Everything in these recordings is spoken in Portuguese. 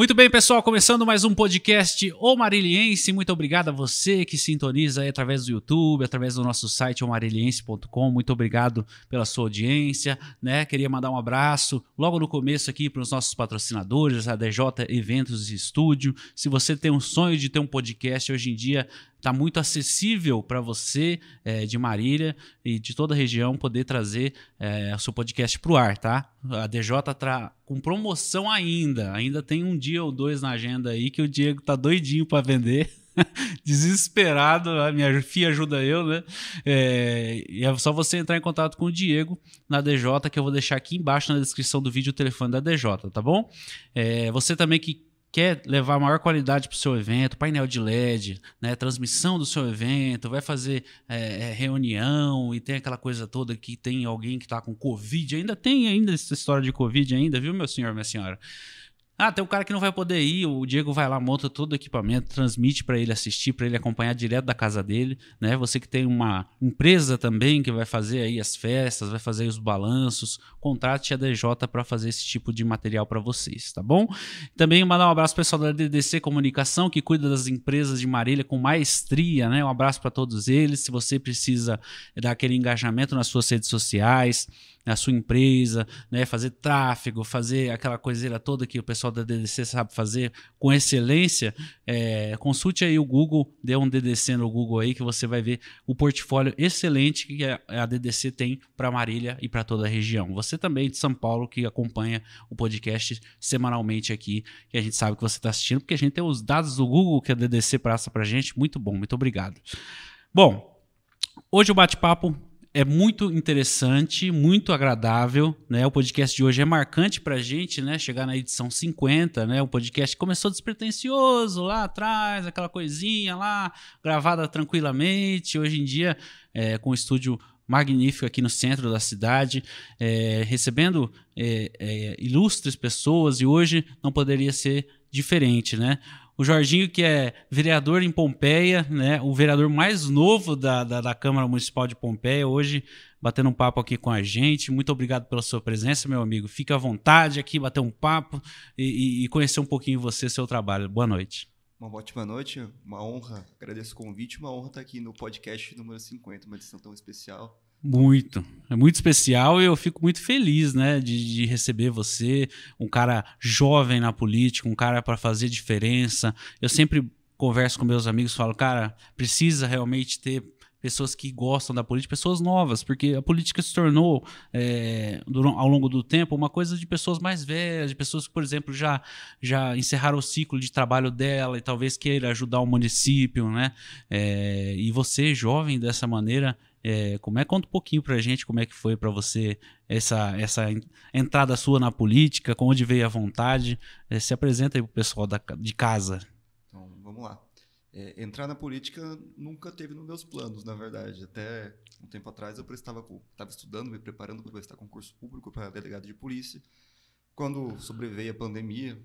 Muito bem, pessoal, começando mais um podcast O Mariliense. Muito obrigado a você que sintoniza aí através do YouTube, através do nosso site omariliense.com. Muito obrigado pela sua audiência, né? Queria mandar um abraço logo no começo aqui para os nossos patrocinadores, a DJ Eventos e Estúdio. Se você tem um sonho de ter um podcast hoje em dia, está muito acessível para você é, de Marília e de toda a região poder trazer é, o seu podcast para o ar, tá? A DJ está com promoção ainda, ainda tem um dia ou dois na agenda aí que o Diego tá doidinho para vender. Desesperado, a minha filha ajuda eu, né? É, e é só você entrar em contato com o Diego na DJ, que eu vou deixar aqui embaixo na descrição do vídeo o telefone da DJ, tá bom? É, você também que quer levar maior qualidade para o seu evento, painel de LED, né, transmissão do seu evento, vai fazer é, é, reunião e tem aquela coisa toda que tem alguém que está com Covid, ainda tem ainda essa história de Covid ainda, viu, meu senhor, minha senhora? Ah, tem um cara que não vai poder ir, o Diego vai lá, monta todo o equipamento, transmite para ele assistir, para ele acompanhar direto da casa dele, né? Você que tem uma empresa também que vai fazer aí as festas, vai fazer os balanços, contrate a DJ para fazer esse tipo de material para vocês, tá bom? Também mandar um abraço pessoal da DDC Comunicação que cuida das empresas de Marília com maestria, né? Um abraço para todos eles. Se você precisa dar aquele engajamento nas suas redes sociais, na sua empresa, né? fazer tráfego, fazer aquela coiseira toda que o pessoal da DDC sabe fazer com excelência, é, consulte aí o Google, dê um DDC no Google aí que você vai ver o portfólio excelente que a DDC tem para Marília e para toda a região. Você também de São Paulo que acompanha o podcast semanalmente aqui, que a gente sabe que você está assistindo, porque a gente tem os dados do Google que a DDC passa para gente. Muito bom, muito obrigado. Bom, hoje o bate-papo é muito interessante, muito agradável, né? O podcast de hoje é marcante pra gente, né? Chegar na edição 50, né? O podcast começou despretensioso lá atrás, aquela coisinha lá, gravada tranquilamente. Hoje em dia, é, com o estúdio magnífico aqui no centro da cidade, é, recebendo é, é ilustres pessoas e hoje não poderia ser diferente, né? O Jorginho, que é vereador em Pompeia, né? O vereador mais novo da, da, da, Câmara Municipal de Pompeia, hoje batendo um papo aqui com a gente. Muito obrigado pela sua presença, meu amigo. Fique à vontade aqui, bater um papo e, e conhecer um pouquinho você, seu trabalho. Boa noite. Uma ótima noite, uma honra. Agradeço o convite, uma honra estar aqui no podcast número 50, uma edição tão especial. Muito. É muito especial e eu fico muito feliz, né, de, de receber você, um cara jovem na política, um cara para fazer diferença. Eu sempre converso com meus amigos, falo, cara, precisa realmente ter pessoas que gostam da política, pessoas novas, porque a política se tornou, é, ao longo do tempo, uma coisa de pessoas mais velhas, de pessoas que, por exemplo, já, já encerraram o ciclo de trabalho dela e talvez queira ajudar o município, né? É, e você, jovem dessa maneira, é, como é conta um pouquinho pra gente como é que foi para você essa, essa entrada sua na política, com onde veio a vontade. É, se apresenta aí pro pessoal da, de casa. Então, vamos lá. É, entrar na política nunca teve nos meus planos, na verdade. Até um tempo atrás eu estava estudando, me preparando para prestar concurso público para delegado de polícia. Quando sobreveio a pandemia,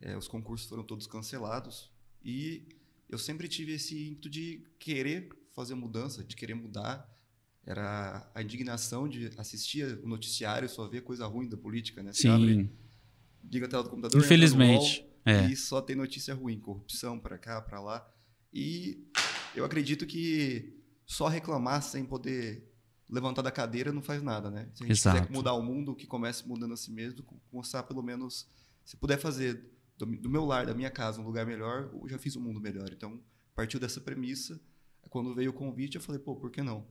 é, os concursos foram todos cancelados e eu sempre tive esse ímpeto de querer fazer mudança, de querer mudar. Era a indignação de assistir o noticiário e só ver coisa ruim da política, né? Você Sim. Abre, liga a tela do computador, Infelizmente. é. E só tem notícia ruim, corrupção para cá, para lá. E eu acredito que só reclamar sem poder levantar da cadeira não faz nada, né? Se a gente Exato. quiser mudar o mundo, que comece mudando a si mesmo, mostrar pelo menos, se puder fazer do, do meu lar, da minha casa, um lugar melhor, eu já fiz o um mundo melhor. Então, partiu dessa premissa quando veio o convite, eu falei, pô, por que não?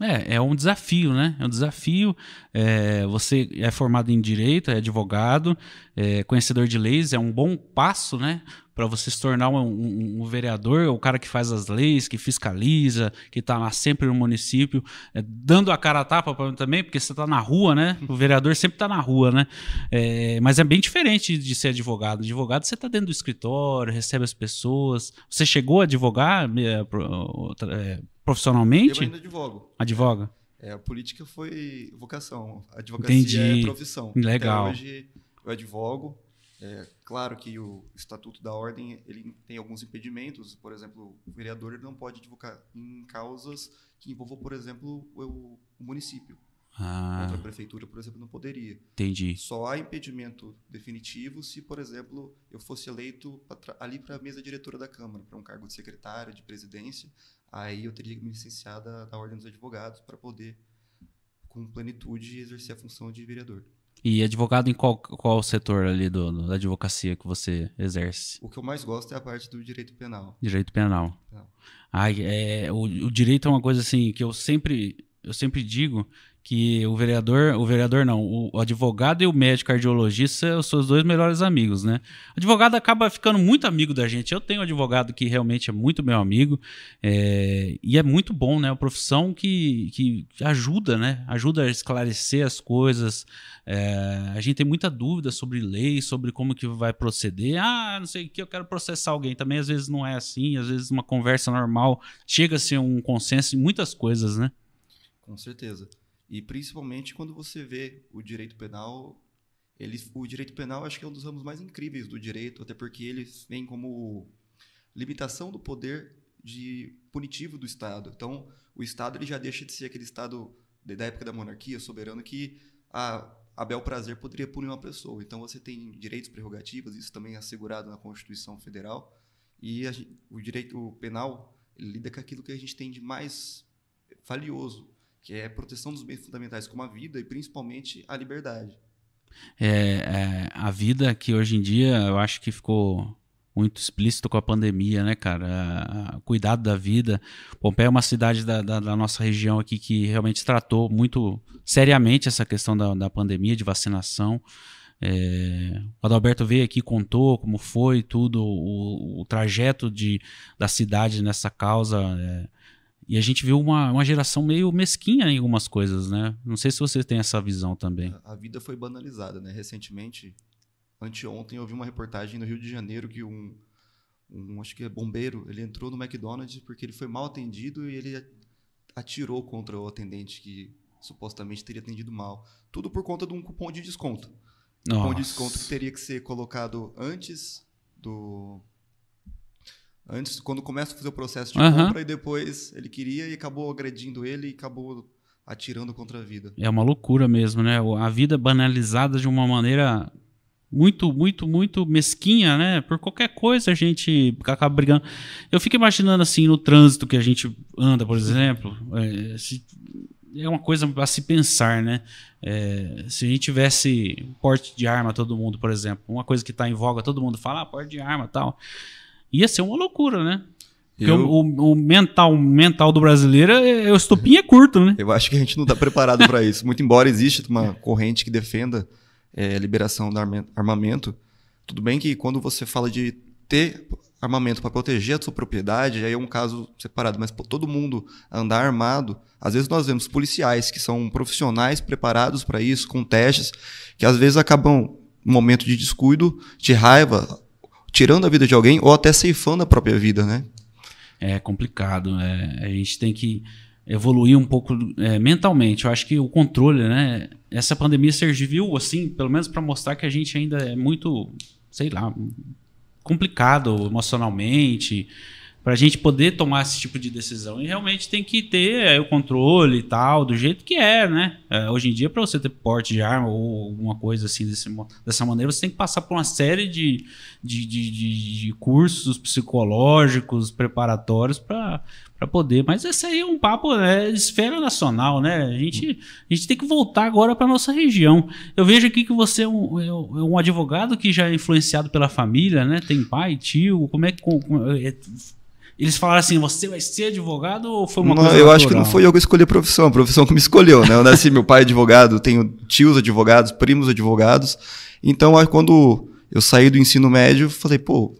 É, é um desafio, né? É um desafio. É, você é formado em direito, é advogado, é conhecedor de leis, é um bom passo, né? Para você se tornar um, um, um, vereador, o cara que faz as leis, que fiscaliza, que está lá sempre no município, é, dando a cara a tapa pra, também, porque você está na rua, né? O vereador sempre está na rua, né? É, mas é bem diferente de ser advogado. Advogado, você está dentro do escritório, recebe as pessoas. Você chegou a advogar? É, é Profissionalmente? Eu ainda advogo. Advoga? É, a política foi vocação. A advocacia Entendi. é profissão. Legal. Até hoje eu advogo. É, claro que o Estatuto da Ordem ele tem alguns impedimentos. Por exemplo, o vereador ele não pode advogar em causas que envolvam, por exemplo, o, o município. Ah, Outra prefeitura, por exemplo, não poderia. entendi. Só há impedimento definitivo se, por exemplo, eu fosse eleito pra ali para a mesa diretora da Câmara, para um cargo de secretário, de presidência. Aí eu teria que me licenciar da, da Ordem dos Advogados para poder, com plenitude, exercer a função de vereador. E advogado em qual, qual setor ali do, do- da advocacia que você exerce? O que eu mais gosto é a parte do direito penal. Direito penal. Penal. Ai, é, o, o direito é uma coisa assim que eu sempre, eu sempre digo que o vereador, o vereador não, o, advogado e o médico cardiologista são os dois melhores amigos, né? O advogado acaba ficando muito amigo da gente. Eu tenho um advogado que realmente é muito meu amigo é, e é muito bom, né? Uma profissão que, que ajuda, né? Ajuda a esclarecer as coisas. É, a gente tem muita dúvida sobre lei, sobre como que vai proceder. Ah, não sei o que, eu quero processar alguém. Também às vezes não é assim, às vezes uma conversa normal chega-se a um consenso em muitas coisas, né? Com certeza. E principalmente quando você vê o direito penal, ele, o direito penal acho que é um dos ramos mais incríveis do direito, até porque ele vem como limitação do poder de punitivo do Estado. Então, o Estado ele já deixa de ser aquele Estado da época da monarquia soberano que a, a bel prazer poderia punir uma pessoa. Então, você tem direitos prerrogativas, isso também é assegurado na Constituição Federal. E a o direito penal lida com aquilo que a gente tem de mais valioso, que é proteção dos bens fundamentais como a vida e principalmente a liberdade. É, é, a vida que hoje em dia eu acho que ficou muito explícito com a pandemia, né, cara? A- a- cuidado da vida. Pompeia é uma cidade da, da- da nossa região aqui que realmente tratou muito seriamente essa questão da, da pandemia, de vacinação. É, o Adalberto veio aqui, contou como foi tudo, o, o trajeto de, da cidade nessa causa. é, e a gente viu uma, uma geração meio mesquinha em algumas coisas, né? Não sei se você tem essa visão também. A, vida foi banalizada, né? Recentemente, anteontem, eu vi uma reportagem no Rio de Janeiro que um, um acho que é bombeiro, ele entrou no McDonald's porque ele foi mal atendido e ele atirou contra o atendente que supostamente teria atendido mal. Tudo por conta de um cupom de desconto. Cupom de Nossa. desconto que teria que ser colocado antes do antes quando começa a fazer o processo de Aham. compra e depois ele queria e acabou agredindo ele e acabou atirando contra a vida. É uma loucura mesmo, né? A vida banalizada de uma maneira muito, muito, muito mesquinha, né? Por qualquer coisa a gente acaba brigando. Eu fico imaginando assim, no trânsito que a gente anda, por exemplo, é, se- é uma coisa a se pensar, né? É, se a gente tivesse porte de arma todo mundo, por exemplo, uma coisa que está em voga, todo mundo fala, ah, porte de arma e tal. Ia ser uma loucura, né? Porque Eu- o, o- mental, o mental do brasileiro, é, o estupim é curto, né? Eu acho que a gente não está preparado para isso. Muito embora exista uma corrente que defenda é, a liberação do arma- armamento, tudo bem que quando você fala de ter armamento para proteger a sua propriedade, aí é um caso separado, mas pô, todo mundo andar armado, às vezes nós vemos policiais que são profissionais preparados para isso, com testes, que às vezes acabam, no momento de descuido, de raiva, tirando a vida de alguém ou até ceifando a própria vida, né? É complicado. é, a gente tem que evoluir um pouco é, mentalmente. Eu acho que o controle, né? Essa pandemia serviu, assim, pelo menos para mostrar que a gente ainda é muito, sei lá, complicado emocionalmente. Para a gente poder tomar esse tipo de decisão. E realmente tem que ter é, o controle e tal, do jeito que é, né? É, hoje em dia, para você ter porte de arma ou alguma coisa assim desse dessa maneira, você tem que passar por uma série de, de, de, de- de cursos psicológicos, preparatórios para poder. Mas esse aí é um papo né, esfera nacional, né? A gente, a gente tem que voltar agora para nossa região. Eu vejo aqui que você é um, é um advogado que já é influenciado pela família, né? Tem pai, tio, como é que. com- com- é- eles falaram assim: você vai ser advogado ou foi uma Não, coisa eu acho que não natural? foi eu que escolhi a profissão, a profissão que me escolheu, né? Eu nasci, meu pai é advogado, tenho tios advogados, primos advogados. Então, aí, quando eu saí do ensino médio, falei, pô,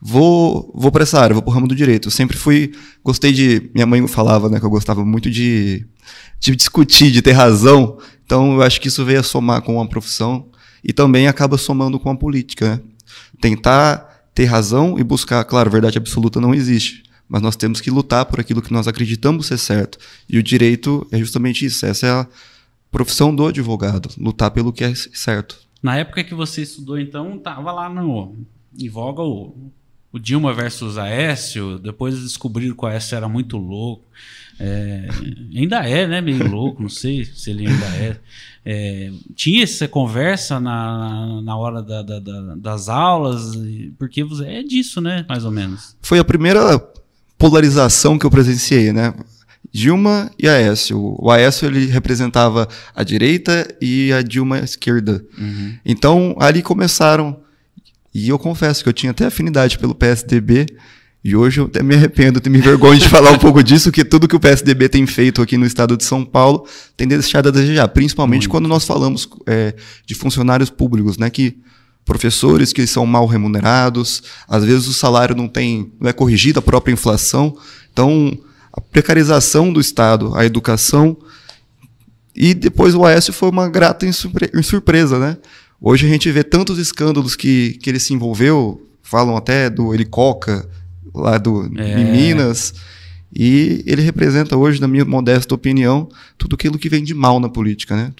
vou, vou para essa área, vou pro ramo do direito. Eu sempre fui, gostei de, minha mãe falava, né, que eu gostava muito de, de discutir, de ter razão. Então, eu acho que isso veio a somar com a profissão e também acaba somando com a política, né? Tentar ter razão e buscar, claro, verdade absoluta não existe, mas nós temos que lutar por aquilo que nós acreditamos ser certo. E o direito é justamente isso, essa é a profissão do advogado, lutar pelo que é certo. Na época que você estudou, então, tava lá no, em voga o, o Dilma versus Aécio, depois descobriram que o Aécio era muito louco. É, ainda é, né? Meio louco, não sei se ele ainda é. é tinha essa conversa na, na hora da, da, da, das aulas, porque é disso, né? Mais ou menos. Foi a primeira polarização que eu presenciei, né? Dilma e Aécio. O Aécio ele representava a direita e a Dilma a esquerda. Uhum. Então ali começaram. E eu confesso que eu tinha até afinidade pelo PSDB. E hoje eu até me arrependo, tenho me vergonha de falar um pouco disso, que tudo que o PSDB tem feito aqui no estado de São Paulo tem deixado a desejar, principalmente Muito. quando nós falamos é, de funcionários públicos, né, que professores que são mal remunerados, às vezes o salário não tem, não é corrigido a própria inflação, então a precarização do Estado, a educação. E depois o Aécio foi uma grata surpresa, né? Hoje a gente vê tantos escândalos que, que ele se envolveu, falam até do Helicoca, lá do, é. em Minas. E ele representa hoje, na minha modesta opinião, tudo aquilo que vem de mal na política, né?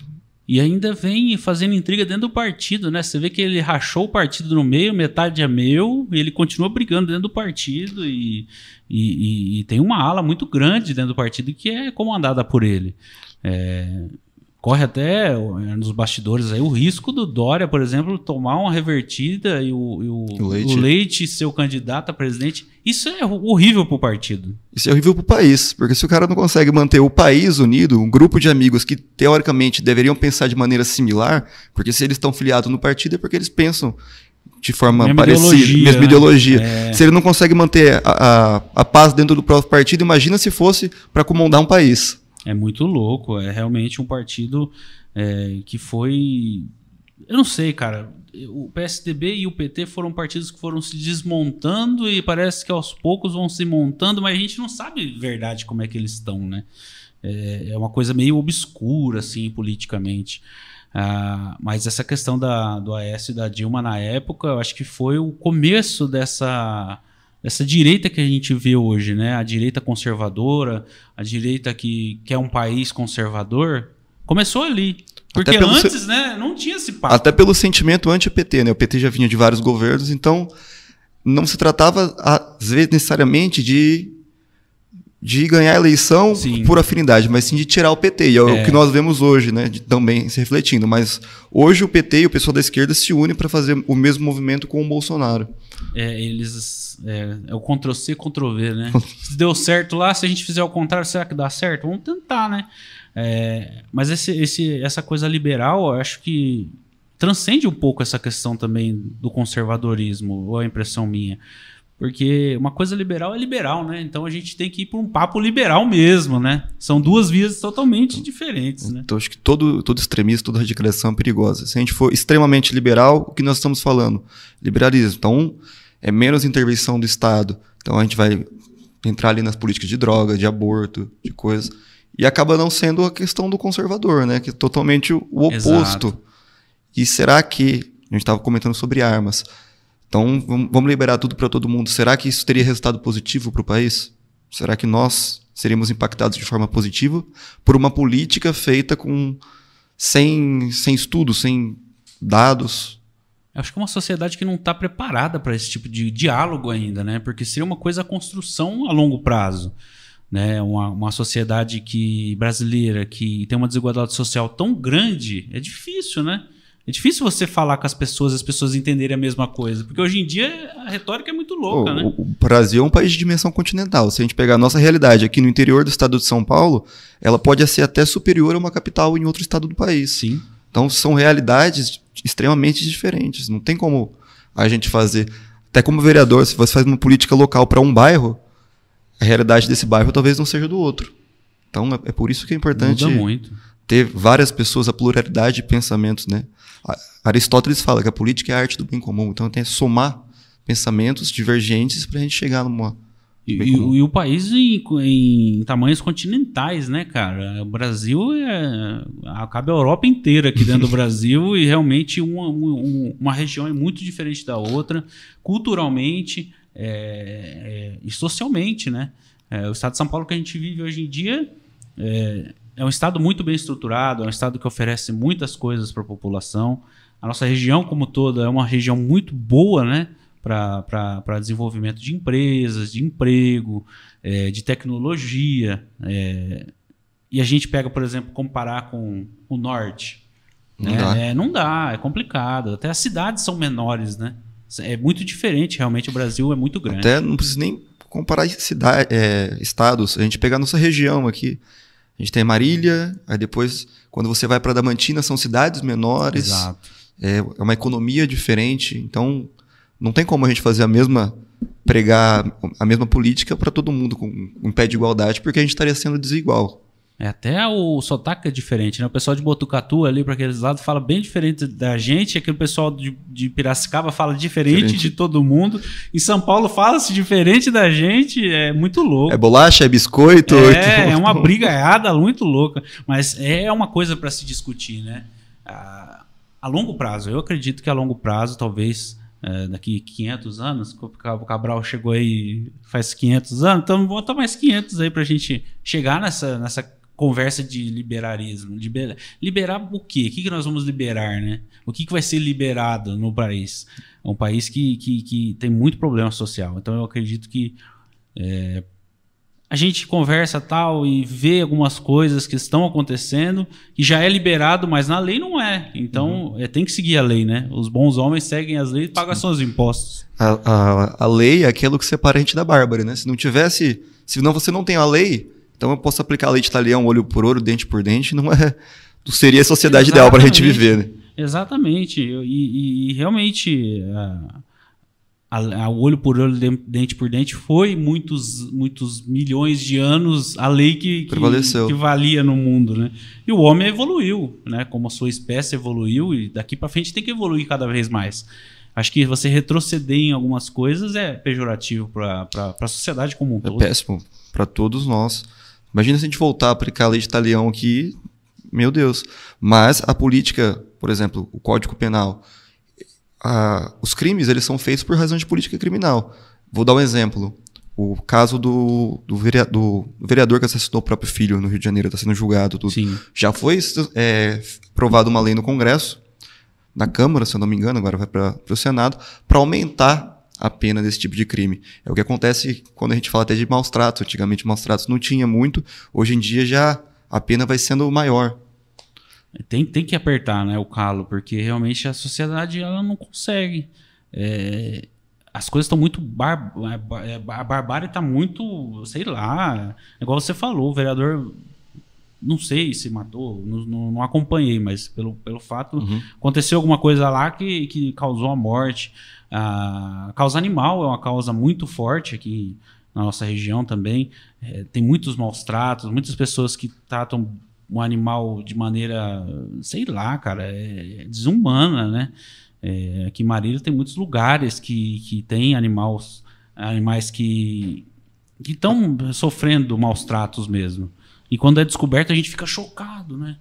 E ainda vem fazendo intriga dentro do partido, né? Você vê que ele rachou o partido no meio, metade é meu, e ele continua brigando dentro do partido e, e, e, e tem uma ala muito grande dentro do partido que é comandada por ele. É, corre até nos bastidores aí o risco do Dória, por exemplo, tomar uma revertida e o, e o, o, Leite. o Leite ser o candidato a presidente. Isso é horrível para o partido. Isso é horrível para o país, porque se o cara não consegue manter o país unido, um grupo de amigos que teoricamente deveriam pensar de maneira similar, porque se eles estão filiados no partido é porque eles pensam de forma mesma parecida, ideologia, mesma né? ideologia. É. Se ele não consegue manter a, a, a paz dentro do próprio partido, imagina se fosse para comandar um país. É muito louco. É realmente um partido é, que foi. Eu não sei, cara. O PSDB e o PT foram partidos que foram se desmontando e parece que aos poucos vão se montando, mas a gente não sabe verdade como é que eles estão, né? É, é uma coisa meio obscura, assim, politicamente. Ah, mas essa questão da, do Aécio e da Dilma na época, eu acho que foi o começo dessa essa direita que a gente vê hoje, né? A direita conservadora, a direita que quer um país conservador, começou ali. Porque antes, se... né, não tinha esse papo. Até pelo sentimento anti-PT, né? O PT já vinha de vários governos, então não se tratava, às vezes, necessariamente de, de ganhar a eleição sim. por afinidade, mas sim de tirar o PT. E é, é. o que nós vemos hoje, né? De, também se refletindo. Mas hoje o PT e o pessoal da esquerda se unem para fazer o mesmo movimento com o Bolsonaro. É, eles é, é o Ctrl-C, Ctrl-V, né? se deu certo lá, se a gente fizer o contrário, será que dá certo? Vamos tentar, né? É, mas esse, esse, essa coisa liberal, eu acho que transcende um pouco essa questão também do conservadorismo, ou a impressão minha. Porque uma coisa liberal é liberal, né? Então a gente tem que ir para um papo liberal mesmo, né? São duas vias totalmente então, diferentes, né? Então acho que todo, todo extremista, toda radicalização é perigosa. Se a gente for extremamente liberal, o que nós estamos falando? Liberalismo. Então, é menos intervenção do Estado. Então a gente vai entrar ali nas políticas de droga, de aborto, de coisas. E acaba não sendo a questão do conservador, né? Que é totalmente o oposto. Exato. E será que. A gente estava comentando sobre armas. Então, vamos liberar tudo para todo mundo. Será que isso teria resultado positivo para o país? Será que nós seríamos impactados de forma positiva por uma política feita com sem, sem estudos, sem dados, Acho que é uma sociedade que não está preparada para esse tipo de diálogo ainda, né? Porque seria uma coisa a construção a longo prazo. Né? Uma, uma sociedade que brasileira que tem uma desigualdade social tão grande, é difícil, né? É difícil você falar com as pessoas, as pessoas entenderem a mesma coisa. Porque hoje em dia a retórica é muito louca, o, né? O Brasil é um país de dimensão continental. Se a gente pegar a nossa realidade aqui no interior do estado de São Paulo, ela pode ser até superior a uma capital em outro estado do país. Sim. Então são realidades extremamente diferentes. Não tem como a gente fazer. Até como vereador, se você faz uma política local para um bairro, a realidade desse bairro talvez não seja do outro. Então é, é por isso que é importante ter várias pessoas, a pluralidade de pensamentos, né? Aristóteles fala que a política é a arte do bem comum. Então tem que somar pensamentos divergentes para a gente chegar numa e, e, o país em, em, tamanhos continentais, né, cara? O Brasil é. Acaba a Europa inteira aqui dentro do Brasil e realmente uma, uma, uma, região é muito diferente da outra, culturalmente é, é, e socialmente, né? É, o estado de São Paulo que a gente vive hoje em dia é, é um estado muito bem estruturado, é um estado que oferece muitas coisas para a população. A nossa região, como toda, é uma região muito boa, né? para desenvolvimento de empresas, de emprego, é, de tecnologia. É, e a gente pega, por exemplo, comparar com o norte. Não, né? dá. É, não dá, é complicado. Até as cidades são menores, né? É muito diferente, realmente o Brasil é muito grande. Até não precisa nem comparar cidade, é, estados. A gente pegar a nossa região aqui. A gente tem Marília, aí depois, quando você vai para Damantina, são cidades menores. Exato. É, é uma economia diferente. Então, não tem como a gente fazer a mesma pregar a mesma política para todo mundo com um pé de igualdade, porque a gente estaria sendo desigual. É, até o sotaque é diferente, né? O pessoal de Botucatu ali para aqueles lados fala bem diferente da gente, aquele pessoal de, de Piracicaba fala diferente, diferente, de todo mundo. Em São Paulo fala-se diferente da gente, é muito louco. É bolacha, é biscoito. É, é uma brigaiada muito louca, mas é uma coisa para se discutir, né? A, a longo prazo, eu acredito que a longo prazo talvez é, daqui 500 anos, o Cabral chegou aí faz 500 anos, então bota mais 500 aí para a gente chegar nessa, nessa conversa de liberarismo. Libera, liberar o quê? O que, que nós vamos liberar, né? O que, que vai ser liberado no país? É um país que, que, que tem muito problema social. Então eu acredito que é, a gente conversa tal e vê algumas coisas que estão acontecendo que já é liberado, mas na lei não é. Então uhum. é, tem que seguir a lei, né? Os bons homens seguem as leis e pagam seus impostos. A, a, a, lei é aquilo que separa a gente da bárbara, né? Se não tivesse, se não você não tem a lei, então eu posso aplicar a lei de talião, olho por olho, dente por dente, não é, não seria a sociedade Exatamente. ideal para a gente viver, né? Exatamente. E, e, e realmente a, a, olho por olho, dente por dente, foi muitos, muitos milhões de anos a lei que, que, que, valia no mundo, né? E o homem evoluiu, né? Como a sua espécie evoluiu e daqui para frente tem que evoluir cada vez mais. Acho que você retroceder em algumas coisas é pejorativo para a sociedade como um é todo. É péssimo para todos nós. Imagina se a gente voltar a aplicar a lei de talião aqui, meu Deus. Mas a política, por exemplo, o Código Penal, a, os crimes eles são feitos por razão de política criminal. Vou dar um exemplo. O caso do, do, vereador, do vereador que assassinou o próprio filho no Rio de Janeiro está sendo julgado. Tudo. Sim. Já foi é, provada uma lei no Congresso, na Câmara, se eu não me engano, agora vai para o Senado, para aumentar a pena desse tipo de crime. É o que acontece quando a gente fala até de maus tratos. Antigamente, maus tratos não tinha muito, hoje em dia já a pena vai sendo maior. Tem, tem que apertar né, o calo, porque realmente a sociedade ela não consegue. É, as coisas estão muito. Bar, é, a barbárie está muito. Sei lá. Igual você falou, o vereador. Não sei se matou, não, não, não acompanhei, mas pelo, pelo fato. Uhum. Aconteceu alguma coisa lá que, que causou a morte. A causa animal é uma causa muito forte aqui na nossa região também. É, tem muitos maus tratos, muitas pessoas que tratam um animal de maneira, sei lá, cara, é, desumana, né? É, aqui em Marília tem muitos lugares que, que tem animais, animais que estão sofrendo maus tratos mesmo. E quando é descoberto, a gente fica chocado, né?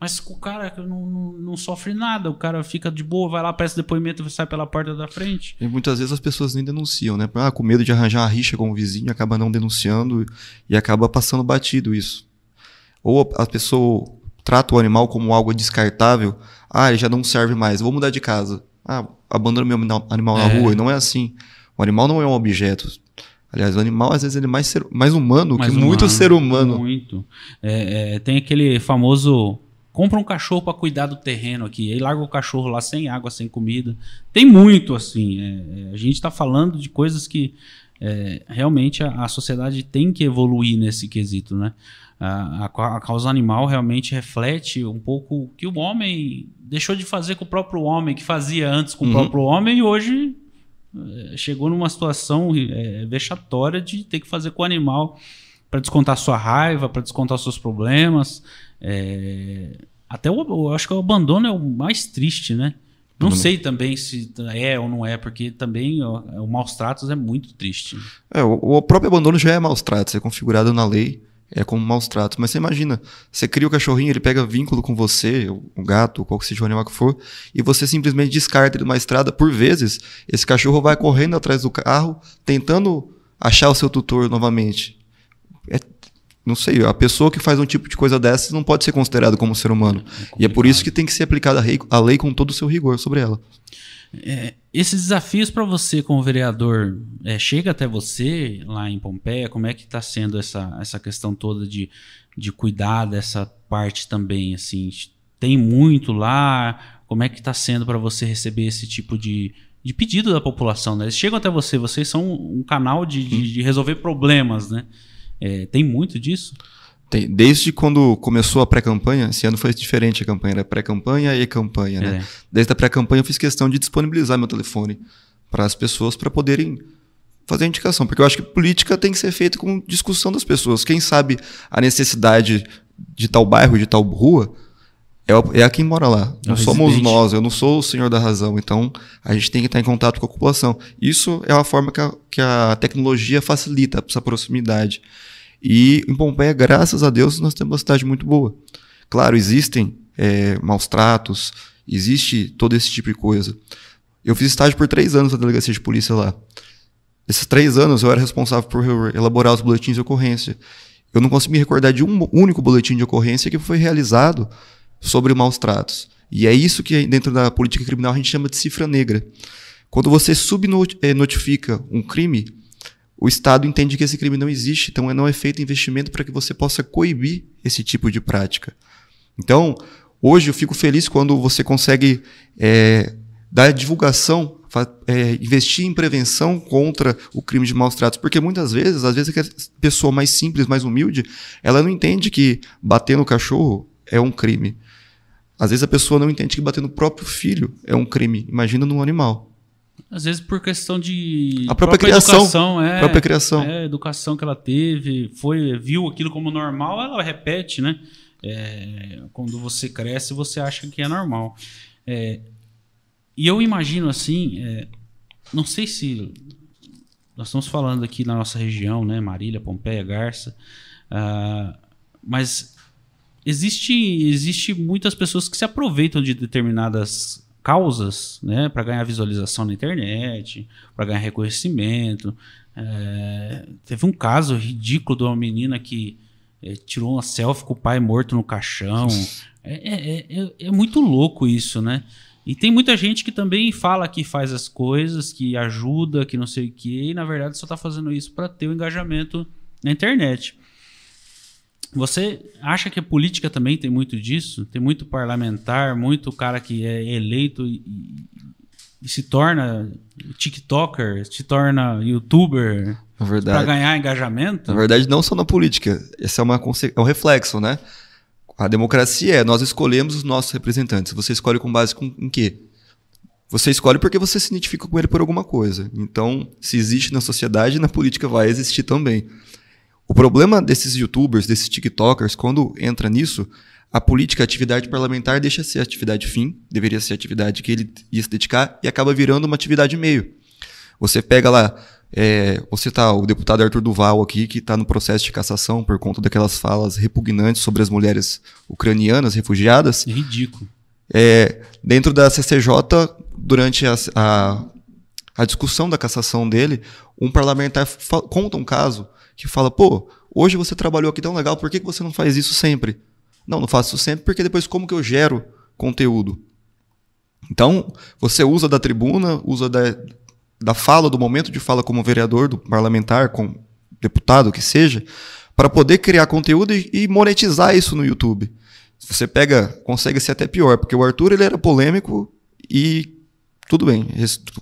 Mas o cara não, não, não, sofre nada, o cara fica de boa, vai lá, presta depoimento e sai pela porta da frente. E muitas vezes as pessoas nem denunciam, né? Ah, com medo de arranjar uma rixa com o vizinho, acaba não denunciando e acaba passando batido isso. Ou a pessoa trata o animal como algo descartável, ah, ele já não serve mais, vou mudar de casa. Ah, abandono meu animal na é. rua, e não é assim. O animal não é um objeto. Aliás, o animal, às vezes, ele é mais, ser, mais humano mais que humano, muito ser humano. Muito. É, é, tem aquele famoso compra um cachorro para cuidar do terreno aqui, aí larga o cachorro lá sem água, sem comida. Tem muito assim. É, é a gente está falando de coisas que é, realmente a, a, sociedade tem que evoluir nesse quesito, né? A, a, a, causa animal realmente reflete um pouco o que o homem deixou de fazer com o próprio homem, que fazia antes com uhum. o próprio homem e hoje chegou numa situação é, vexatória de ter que fazer com o animal para descontar sua raiva, para descontar seus problemas. É, até o, eu acho que o abandono é o mais triste, né? Não sei também se é ou não é, porque também o, o maus tratos é muito triste. É, o, o, próprio abandono já é maus tratos, é configurado na lei, é como maus tratos. Mas você imagina, você cria o cachorrinho, ele pega vínculo com você, o gato, qual que seja o animal que for, e você simplesmente descarta ele numa estrada. Por vezes, esse cachorro vai correndo atrás do carro, tentando achar o seu tutor novamente. É não sei, a pessoa que faz um tipo de coisa dessas não pode ser considerada como ser humano. É e é por isso que tem que ser aplicada a lei, a lei com todo o seu rigor sobre ela. É, esses desafios para você como vereador, é, chega até você lá em Pompeia? Como é que está sendo essa, essa questão toda de, de cuidar dessa parte também? Assim, tem muito lá? Como é que está sendo para você receber esse tipo de, de pedido da população? Né? Eles chegam até você, vocês são um canal de, de, de resolver problemas, né? É, tem muito disso? Tem, desde quando começou a pré-campanha, esse ano foi diferente a campanha, era pré-campanha e campanha, né? É. Desde a pré-campanha eu fiz questão de disponibilizar meu telefone para as pessoas para poderem fazer a indicação, porque eu acho que política tem que ser feita com discussão das pessoas. Quem sabe a necessidade de tal bairro, de tal rua, é, é a quem mora lá. É não somos nós, eu não sou o senhor da razão. Então, a gente tem que estar em contato com a população. Isso é uma forma que a, que a tecnologia facilita essa proximidade. E em Pompeia, graças a Deus, nós temos uma cidade muito boa. Claro, existem é, maus tratos, existe todo esse tipo de coisa. Eu fiz estágio por três anos na delegacia de polícia lá. Esses três anos eu era responsável por elaborar os boletins de ocorrência. Eu não consigo me recordar de um único boletim de ocorrência que foi realizado sobre maus tratos. E é isso que dentro da política criminal a gente chama de cifra negra. Quando você subnotifica um crime, o Estado entende que esse crime não existe, então não é feito investimento para que você possa coibir esse tipo de prática. Então, hoje eu fico feliz quando você consegue é, dar divulgação, é, investir em prevenção contra o crime de maus tratos, porque muitas vezes, às vezes a pessoa mais simples, mais humilde, ela não entende que bater no cachorro é um crime. Às vezes a pessoa não entende que bater no próprio filho é um crime. Imagina num animal. Às vezes por questão de a própria, própria criação, educação, é, própria criação, é, educação que ela teve, foi viu aquilo como normal, ela repete, né? É, quando você cresce, você acha que é normal. É, e eu imagino assim, é, não sei se nós estamos falando aqui na nossa região, né, Marília, Pompeia, Garça, uh, mas existe existe muitas pessoas que se aproveitam de determinadas causas, né, para ganhar visualização na internet, para ganhar reconhecimento. É, teve um caso ridículo de uma menina que é, tirou uma selfie com o pai morto no caixão. É, é, é, é, muito louco isso, né? E tem muita gente que também fala que faz as coisas, que ajuda, que não sei o quê, e na verdade só está fazendo isso para ter o engajamento na internet. Você acha que a política também tem muito disso? Tem muito parlamentar, muito cara que é eleito e, e se torna TikToker, se torna YouTuber para ganhar engajamento? Na verdade, não só na política. Esse é, uma, é um reflexo, né? A democracia é nós escolhemos os nossos representantes. Você escolhe com base com, em quê? Você escolhe porque você se identifica com ele por alguma coisa. Então, se existe na sociedade, na política vai existir também. O problema desses youtubers, desses tiktokers, quando entra nisso, a política, a atividade parlamentar deixa de ser atividade fim, deveria ser atividade que ele ia se dedicar, e acaba virando uma atividade meio. Você pega lá, é, você tá o deputado Arthur Duval aqui, que está no processo de cassação por conta daquelas falas repugnantes sobre as mulheres ucranianas refugiadas. É ridículo. É, dentro da CCJ, durante a, a, a discussão da cassação dele, um parlamentar conta um caso que fala, pô, hoje você trabalhou aqui tão legal, por que você não faz isso sempre? Não, não faço isso sempre porque depois como que eu gero conteúdo? Então, você usa da tribuna, usa da, da fala, do momento de fala como vereador, do parlamentar, com deputado, que seja, para poder criar conteúdo e, e monetizar isso no YouTube. Você pega, consegue ser até pior, porque o Arthur ele era polêmico e tudo bem,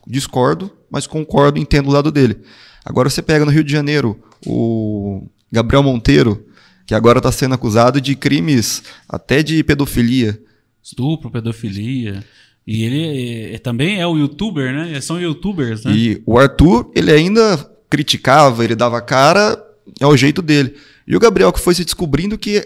discordo, mas concordo, entendo o lado dele. Agora você pega no Rio de Janeiro o Gabriel Monteiro, que agora está sendo acusado de crimes até de pedofilia. Estupro, pedofilia. E ele é, também é o youtuber, né? São youtubers, né? E o Arthur, ele ainda criticava, ele dava cara, é o jeito dele. E o Gabriel que foi se descobrindo que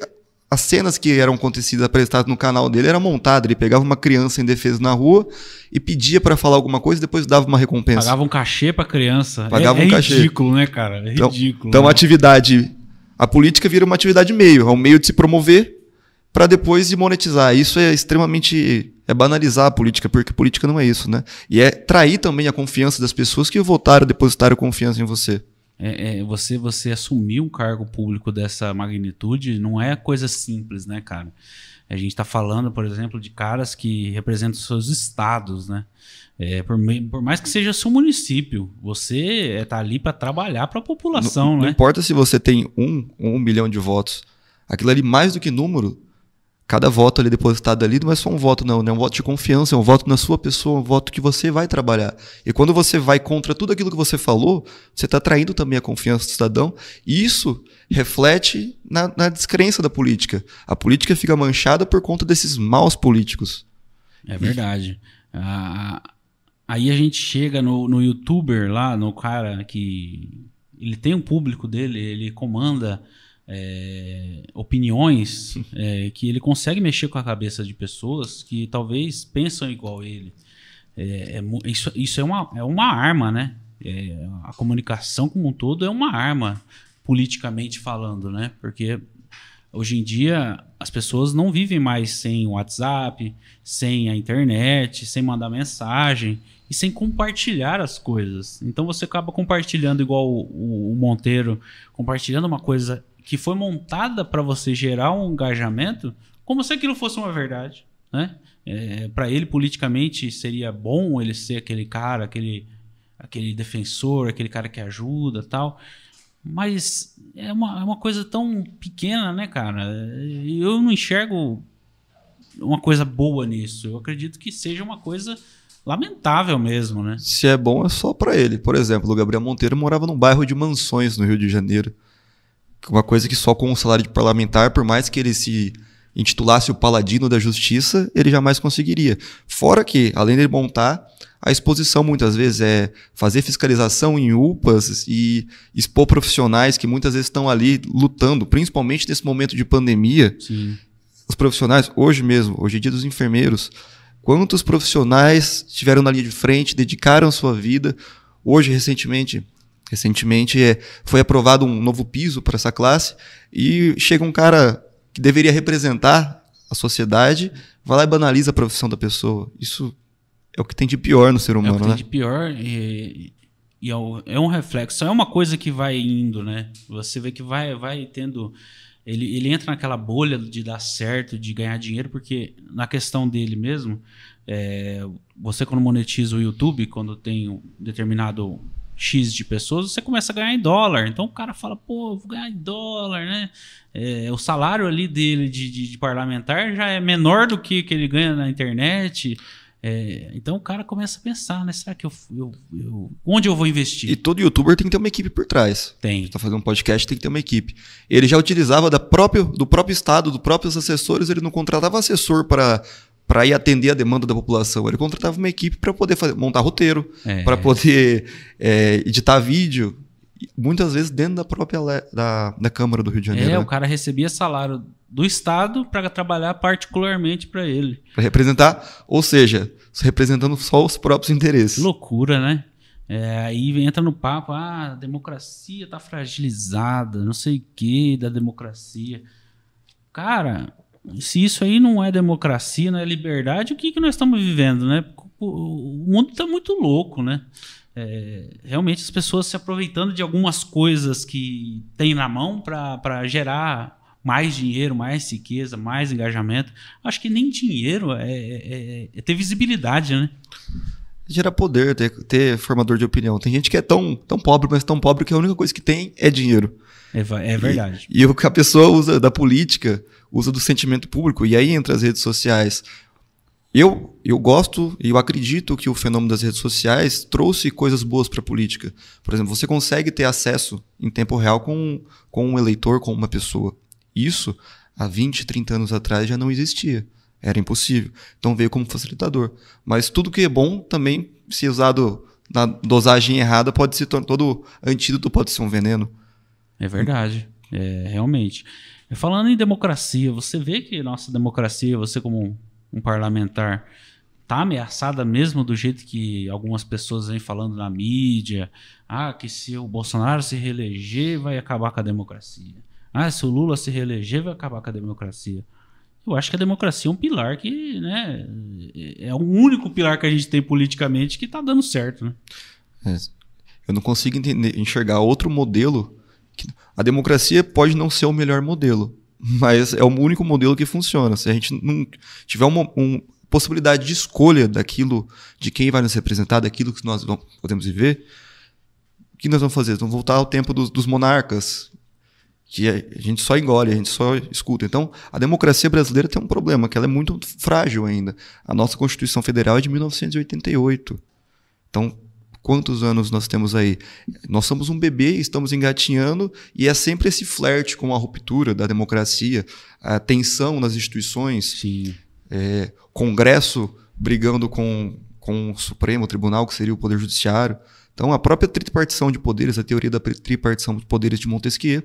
as cenas que eram acontecidas apresentadas no canal dele era montada. Ele pegava uma criança indefesa na rua e pedia para falar alguma coisa e depois dava uma recompensa. Pagava um cachê pra criança. Pagava é, um é cachê. ridículo, né, cara? É então, ridículo. Então, né? a atividade. A política vira uma atividade meio, é um meio de se promover para depois de monetizar. Isso é extremamente. É banalizar a política, porque política não é isso, né? E é trair também a confiança das pessoas que votaram, depositaram confiança em você. É, é, você você assumir um cargo público dessa magnitude não é coisa simples, né, cara? A gente está falando, por exemplo, de caras que representam seus estados, né? É, por, por, mais que seja seu município, você está ali para trabalhar para a população, não, né? Não importa se você tem um um milhão de votos. Aquilo ali, mais do que número, cada voto ali depositado ali não é só um voto, não, né? É um voto de confiança, é um voto na sua pessoa, um voto que você vai trabalhar. E quando você vai contra tudo aquilo que você falou, você está traindo também a confiança do cidadão. E isso reflete na, na descrença da política. A política fica manchada por conta desses maus políticos. É verdade. Ah, aí a gente chega no, no youtuber lá, no cara que. Ele tem um público dele, ele comanda é, opiniões é, que ele consegue mexer com a cabeça de pessoas que talvez pensam igual ele. É, é isso, isso é, uma, é uma arma, né? É, a comunicação como um todo é uma arma, politicamente falando, né? Porque hoje em dia as pessoas não vivem mais sem o WhatsApp, sem a internet, sem mandar mensagem e sem compartilhar as coisas. Então você acaba compartilhando igual o, o, o Monteiro, compartilhando uma coisa que foi montada para você gerar um engajamento, como se aquilo fosse uma verdade, né? É, para ele politicamente seria bom ele ser aquele cara, aquele aquele defensor, aquele cara que ajuda, tal. Mas é uma, é uma coisa tão pequena, né, cara? Eu não enxergo uma coisa boa nisso. Eu acredito que seja uma coisa lamentável mesmo, né? Se é bom, é só para ele. Por exemplo, o Gabriel Monteiro morava num bairro de mansões no Rio de Janeiro uma coisa que só com o salário de parlamentar, por mais que ele se intitulasse o paladino da justiça, ele jamais conseguiria. Fora que, além de montar, a exposição muitas vezes é fazer fiscalização em UPAs e expor profissionais que muitas vezes estão ali lutando, principalmente nesse momento de pandemia. Sim. Os profissionais, hoje mesmo, hoje é dia dos enfermeiros, quantos profissionais estiveram na linha de frente, dedicaram sua vida. Hoje, recentemente, Recentemente é, foi aprovado um novo piso para essa classe e chega um cara que deveria representar a sociedade, vai lá e banaliza a profissão da pessoa. Isso é o que tem de pior no ser humano, é o que né? tem de pior e, e é, é, um reflexo. É uma coisa que vai indo, né? Você vê que vai, vai tendo... Ele, ele entra naquela bolha de dar certo, de ganhar dinheiro, porque na questão dele mesmo, é, você quando monetiza o YouTube, quando tem um determinado X de pessoas, você começa a ganhar em dólar. Então o cara fala, pô, vou ganhar em dólar, né? É, o salário ali dele de, de, de, parlamentar já é menor do que, que ele ganha na internet. É, então o cara começa a pensar, né? Será que eu, eu, eu, Onde eu vou investir? E todo youtuber tem que ter uma equipe por trás. Tem. Está fazendo um podcast, tem que ter uma equipe. Ele já utilizava da próprio, do próprio estado, dos próprios assessores, ele não contratava assessor para para ir atender a demanda da população. Ele contratava uma equipe para poder fazer, montar roteiro, é. para poder é, editar vídeo, muitas vezes dentro da própria da, da Câmara do Rio de Janeiro. É, né? o cara recebia salário do Estado para trabalhar particularmente para ele. Para representar, ou seja, representando só os próprios interesses. Loucura, né? É, aí entra no papo, ah, a democracia está fragilizada, não sei o que da democracia. Cara, se isso aí não é democracia, não é liberdade, o que, que nós estamos vivendo, né? O mundo está muito louco, né? É, realmente as pessoas se aproveitando de algumas coisas que tem na mão para gerar mais dinheiro, mais riqueza, mais engajamento. Acho que nem dinheiro é, é, é ter visibilidade, né? Gerar poder, ter, ter, formador de opinião. Tem gente que é tão, tão pobre, mas tão pobre que a única coisa que tem é dinheiro. É, é verdade. E, e o que a pessoa usa da política usa do sentimento público, e aí entra as redes sociais. Eu, eu gosto e eu acredito que o fenômeno das redes sociais trouxe coisas boas para a política. Por exemplo, você consegue ter acesso em tempo real com, com um eleitor, com uma pessoa. Isso, há 20, 30 anos atrás, já não existia. Era impossível. Então veio como facilitador. Mas tudo que é bom também, se usado na dosagem errada, pode se tornar. Todo antídoto pode ser um veneno. É verdade. É, realmente. Falando em democracia, você vê que nossa democracia, você como um, parlamentar, está ameaçada mesmo do jeito que algumas pessoas vêm falando na mídia. Ah, que se o Bolsonaro se reeleger, vai acabar com a democracia. Ah, se o Lula se reeleger, vai acabar com a democracia. Eu acho que a democracia é um pilar que, né, é o único pilar que a gente tem politicamente que está dando certo, né? É, eu não consigo entender, enxergar outro modelo a democracia pode não ser o melhor modelo, mas é o único modelo que funciona. Se a gente não tiver uma, possibilidade de escolha daquilo, de quem vai nos representar, daquilo que nós vamos, podemos viver, o que nós vamos fazer? Vamos voltar ao tempo dos, dos monarcas, que a gente só engole, a gente só escuta. Então, a democracia brasileira tem um problema, que ela é muito frágil ainda. A nossa Constituição Federal é de 1988. Então, quantos anos nós temos aí? Nós somos um bebê, estamos engatinhando, e é sempre esse flerte com a ruptura da democracia, a tensão nas instituições, é, Congresso brigando com, com o Supremo Tribunal, que seria o Poder Judiciário. Então, a própria tripartição de poderes, a teoria da tripartição de poderes de Montesquieu,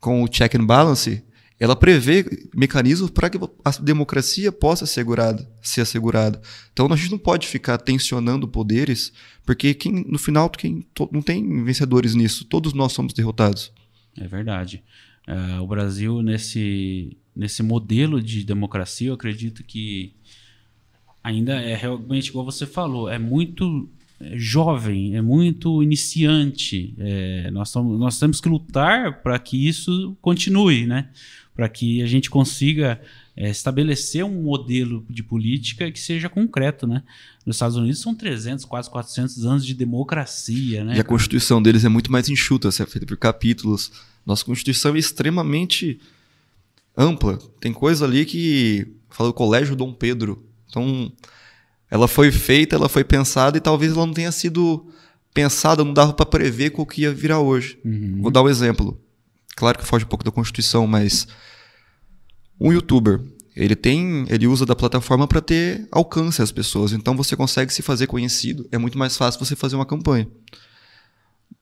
com o check and balance, ela prevê mecanismos para que a democracia possa assegurada, ser assegurada. Então a gente não pode ficar tensionando poderes, porque quem, no final quem, não tem vencedores nisso. Todos nós somos derrotados. É verdade. Uh, o Brasil, nesse, nesse modelo de democracia, eu acredito que ainda é realmente, igual você falou, é muito jovem, é muito iniciante. É, nós, nós temos que lutar para que isso continue, né? para que a gente consiga é, estabelecer um modelo de política que seja concreto. Né? Nos Estados Unidos são 300, quase 400 anos de democracia. Né? E a Constituição deles é muito mais enxuta, é feita por capítulos. Nossa Constituição é extremamente ampla. Tem coisa ali que fala o Colégio Dom Pedro. Então, ela foi feita, ela foi pensada e talvez ela não tenha sido pensada, não dava para prever o que ia virar hoje. Uhum. Vou dar um exemplo. Claro que foge um pouco da Constituição, mas um youtuber, ele tem, ele usa da plataforma para ter alcance às pessoas. Então você consegue se fazer conhecido, é muito mais fácil você fazer uma campanha.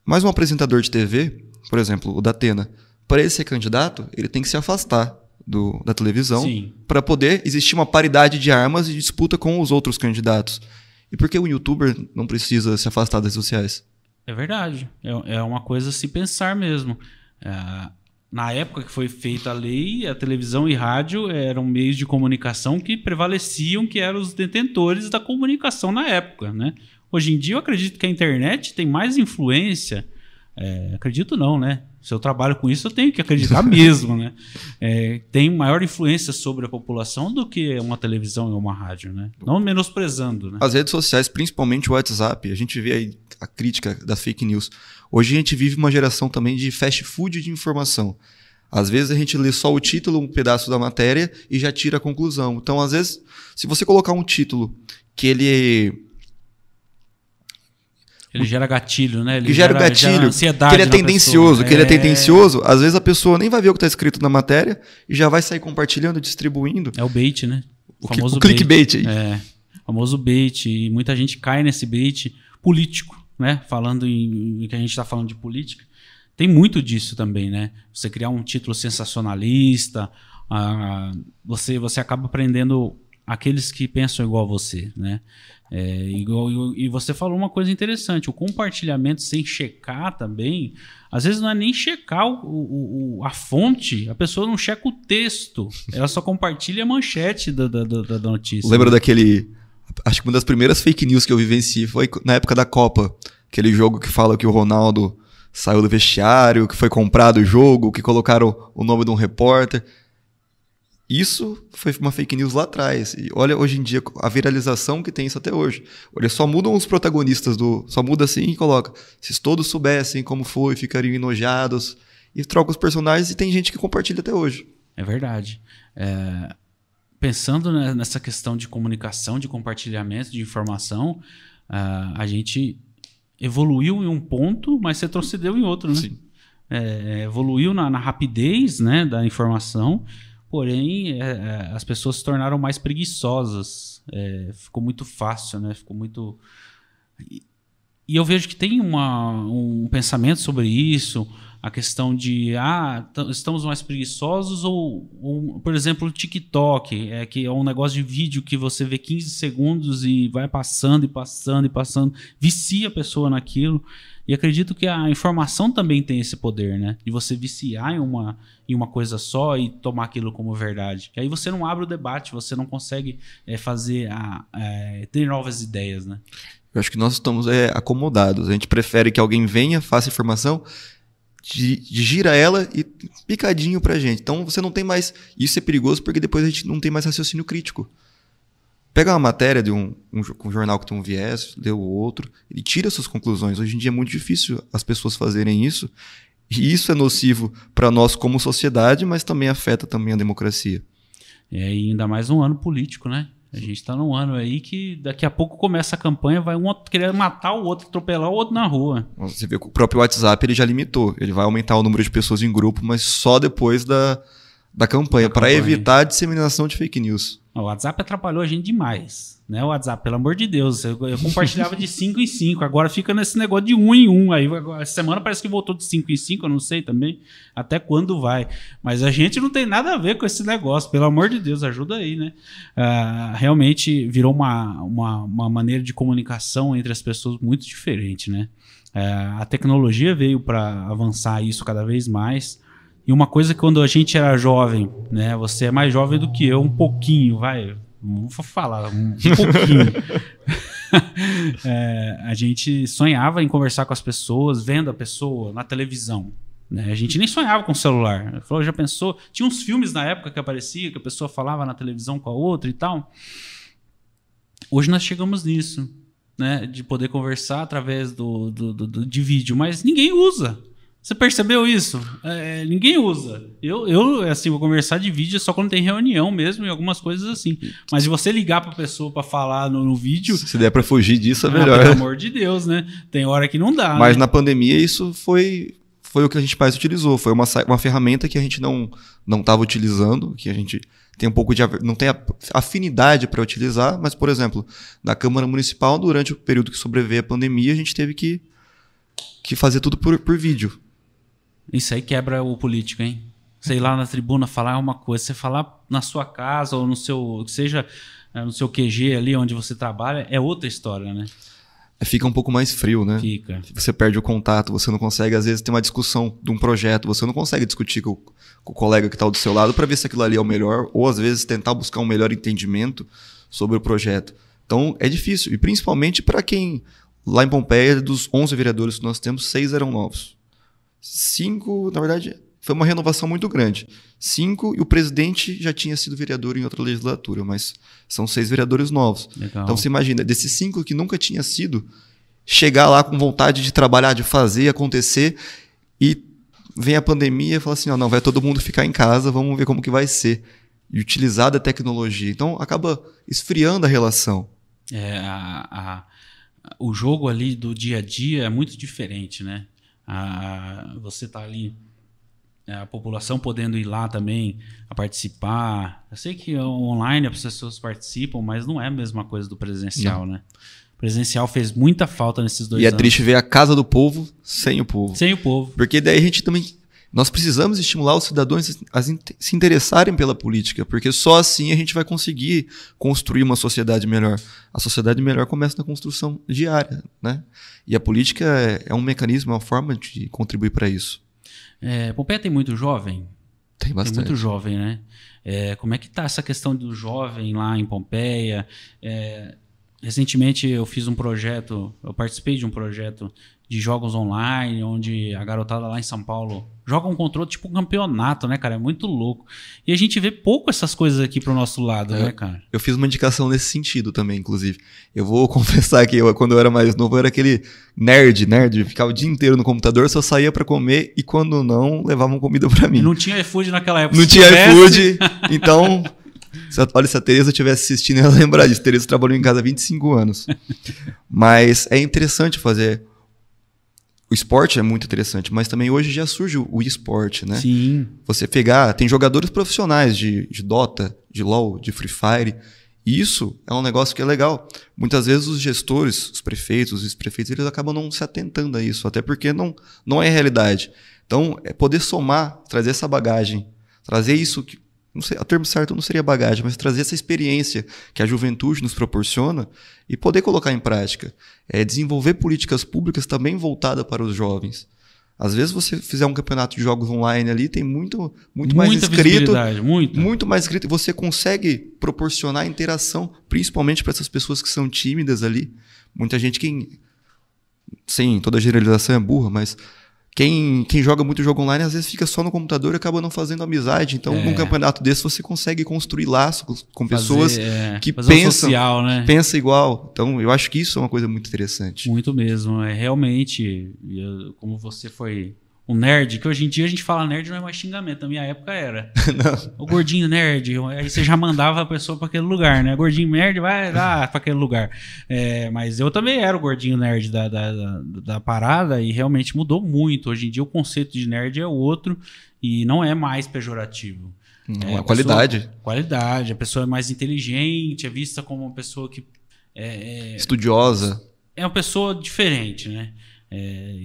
Mas um apresentador de TV, por exemplo, o Datena, para ele ser candidato, ele tem que se afastar do, da televisão para poder existir uma paridade de armas e disputa com os outros candidatos. E por que o youtuber não precisa se afastar das redes sociais? É verdade. É, é uma coisa a se pensar mesmo. É, na época que foi feita a lei, a televisão e rádio eram meios de comunicação que prevaleciam, que eram os detentores da comunicação na época. Né? Hoje em dia, eu acredito que a internet tem mais influência. É, acredito não, né? Se eu trabalho com isso, eu tenho que acreditar mesmo, né? É, tem maior influência sobre a população do que uma televisão e uma rádio, né? Não menosprezando, né? As redes sociais, principalmente o WhatsApp, a gente vê aí a crítica da fake news. Hoje a gente vive uma geração também de fast food de informação. Às vezes a gente lê só o título, um pedaço da matéria e já tira a conclusão. Então, às vezes, se você colocar um título que ele ele gera gatilho, né? Ele que gera, gera gatilho, gera ansiedade que ele é tendencioso, pessoa. que ele é tendencioso. Às vezes a pessoa nem vai ver o que está escrito na matéria e já vai sair compartilhando, distribuindo. É o bait, né? O, o famoso o clickbait aí. É, o famoso bait. E muita gente cai nesse bait político, né? Falando em, em que a gente está falando de política. Tem muito disso também, né? Você criar um título sensacionalista, uh, você, você acaba prendendo aqueles que pensam igual a você, né? É, igual, e você falou uma coisa interessante, o compartilhamento sem checar também, às vezes não é nem checar o, o, a fonte, a pessoa não checa o texto, ela só compartilha a manchete da, da, da, notícia. Lembra né? daquele, acho que uma das primeiras fake news que eu vivenci foi na época da Copa, aquele jogo que fala que o Ronaldo saiu do vestiário, que foi comprado o jogo, que colocaram o nome de um repórter. Isso foi uma fake news lá atrás. E olha hoje em dia a viralização que tem isso até hoje. Eles só mudam os protagonistas do. Só muda assim e coloca. Se todos soubessem como foi, ficariam enojados. E troca os personagens e tem gente que compartilha até hoje. É verdade. É, pensando nessa questão de comunicação, de compartilhamento de informação, uh, a gente evoluiu em um ponto, mas retrocedeu em outro, né? Sim. É, evoluiu na, na rapidez né, da informação Porém, é, é, as pessoas se tornaram mais preguiçosas. É, ficou muito fácil, né? Ficou muito. E, e eu vejo que tem uma, um pensamento sobre isso, a questão de ah, estamos mais preguiçosos ou, ou, por exemplo, o TikTok, é que é um negócio de vídeo que você vê 15 segundos e vai passando e passando e passando, vicia a pessoa naquilo. E acredito que a informação também tem esse poder, né? De você viciar em uma, em uma coisa só e tomar aquilo como verdade. Que aí você não abre o debate, você não consegue é, fazer a, é, ter novas ideias, né? Eu acho que nós estamos é, acomodados. A gente prefere que alguém venha, faça informação gira ela e picadinho pra gente. Então você não tem mais. Isso é perigoso porque depois a gente não tem mais raciocínio crítico. Pega uma matéria de um, um, um jornal que tem um viés, lê o outro, e tira suas conclusões. Hoje em dia é muito difícil as pessoas fazerem isso. E isso é nocivo para nós como sociedade, mas também afeta também a democracia. É, ainda mais um ano político, né? A gente está num ano aí que daqui a pouco começa a campanha, vai um querer matar o outro, atropelar o outro na rua. Você vê que o próprio WhatsApp ele já limitou. Ele vai aumentar o número de pessoas em grupo, mas só depois da, da campanha, para evitar a disseminação de fake news. O WhatsApp atrapalhou a gente demais. Né, WhatsApp, pelo amor de Deus. Eu, eu compartilhava de 5 em 5. Agora fica nesse negócio de 1 um em 1. Um. Aí, essa semana parece que voltou de 5 em 5. Eu não sei também até quando vai. Mas a gente não tem nada a ver com esse negócio. Pelo amor de Deus, ajuda aí, né? Uh, realmente virou uma, uma, uma maneira de comunicação entre as pessoas muito diferente, né? Uh, a tecnologia veio para avançar isso cada vez mais. E uma coisa que quando a gente era jovem, né? Você é mais jovem do que eu, um pouquinho, vai. Vou falar, um, pouquinho. é, a gente sonhava em conversar com as pessoas, vendo a pessoa na televisão. Né? A gente nem sonhava com o celular. Falou, já pensou? Tinha uns filmes na época que aparecia, que a pessoa falava na televisão com a outra e tal. Hoje nós chegamos nisso, né? De poder conversar através do, do, do, do de vídeo, mas ninguém usa. Você percebeu isso? É, ninguém usa. Eu, eu, assim, vou conversar de vídeo só quando tem reunião mesmo e algumas coisas assim. Mas se você ligar pra pessoa para falar no, no, vídeo. Se der pra fugir disso, é melhor. Ah, pelo amor de Deus, né? Tem hora que não dá. Mas né? na pandemia isso foi, foi o que a gente mais utilizou. Foi uma, uma ferramenta que a gente não não estava utilizando, que a gente tem um pouco de não tem afinidade para utilizar, mas por exemplo, na Câmara Municipal durante o período que sobreveio a pandemia, a gente teve que que fazer tudo por, por vídeo. Isso aí quebra o político, hein? Sei lá na tribuna falar uma coisa, você falar na sua casa ou no seu, seja eh, no seu QG ali onde você trabalha, é outra história, né? É, fica um pouco mais frio, né? Fica. Você perde o contato, você não consegue, às vezes, ter uma discussão de um projeto, você não consegue discutir com, com o colega que está do seu lado para ver se aquilo ali é o melhor, ou às vezes tentar buscar um melhor entendimento sobre o projeto. Então, é difícil, e principalmente para quem, lá em Pompeia, dos 11 vereadores que nós temos, seis eram novos. Cinco, na verdade, foi uma renovação muito grande. Cinco, e o presidente já tinha sido vereador em outra legislatura, mas são seis vereadores novos. Legal. Então você imagina, desses cinco que nunca tinha sido, chegar lá com vontade de trabalhar, de fazer acontecer, e vem a pandemia e fala assim: não, não, vai todo mundo ficar em casa, vamos ver como que vai ser. E utilizar da tecnologia. Então acaba esfriando a relação. É, a, a, o jogo ali do dia a dia é muito diferente, né? A, você tá ali é, a população podendo ir lá também a participar. Eu sei que online as pessoas participam, mas não é a mesma coisa do presencial, não. né? O presencial fez muita falta nesses dois e anos. E é triste ver a casa do povo sem o povo. Sem o povo. Porque daí a gente também nós precisamos estimular os cidadãos a se interessarem pela política, porque só assim a gente vai conseguir construir uma sociedade melhor. A sociedade melhor começa na construção diária, né? E a política é, é um mecanismo, é uma forma de contribuir para isso. É, Pompeia tem muito jovem? Tem bastante. Tem muito jovem, né? É, como é que está essa questão do jovem lá em Pompeia? É, recentemente eu fiz um projeto, eu participei de um projeto de jogos online, onde a garotada lá em São Paulo joga um controle tipo um campeonato, né, cara? É muito louco. E a gente vê pouco essas coisas aqui pro nosso lado, é, né, cara? Eu fiz uma indicação nesse sentido também, inclusive. Eu vou confessar que eu, quando eu era mais novo, eu era aquele nerd, nerd, ficava o dia inteiro no computador, só saía para comer e quando não, levavam comida para mim. Não tinha iFood naquela época. Não tinha iFood, então se, olha, se a Tereza estivesse assistindo, ela lembrar disso. Tereza trabalhou em casa há 25 anos. Mas é interessante fazer o esporte é muito interessante, mas também hoje já surge o esporte, né? Sim. Você pegar, tem jogadores profissionais de, de Dota, de LoL, de Free Fire. E isso é um negócio que é legal. Muitas vezes os gestores, os prefeitos, os vice-prefeitos, eles acabam não se atentando a isso, até porque não, não é realidade. Então, é poder somar, trazer essa bagagem, trazer isso que não sei, o termo certo não seria bagagem, mas trazer essa experiência que a juventude nos proporciona e poder colocar em prática. É desenvolver políticas públicas também voltadas para os jovens. Às vezes você fizer um campeonato de jogos online ali, tem muito, muito mais escrito. Muito. muito mais escrito. Você consegue proporcionar interação, principalmente para essas pessoas que são tímidas ali. Muita gente que. Sim, toda generalização é burra, mas quem, quem joga muito jogo online às vezes fica só no computador e acaba não fazendo amizade. Então, É. num campeonato desse, você consegue construir laços com Fazer, pessoas é, que fazer um pensam- social, né? pensa igual. Então, eu acho que isso é uma coisa muito interessante. Muito mesmo. É realmente, como você foi um nerd, que hoje em dia a gente fala nerd não é mais xingamento. Na minha época era. O gordinho nerd. Aí você já mandava a pessoa para aquele lugar, né? Gordinho nerd, vai lá para aquele lugar. É, mas eu também era o gordinho nerd da, da, da, da parada e realmente mudou muito. Hoje em dia o conceito de nerd é outro e não é mais pejorativo. Não, É, a a qualidade. Qualidade, a pessoa é mais inteligente, é vista como uma pessoa que é, é, Estudiosa. é uma pessoa diferente, né? É,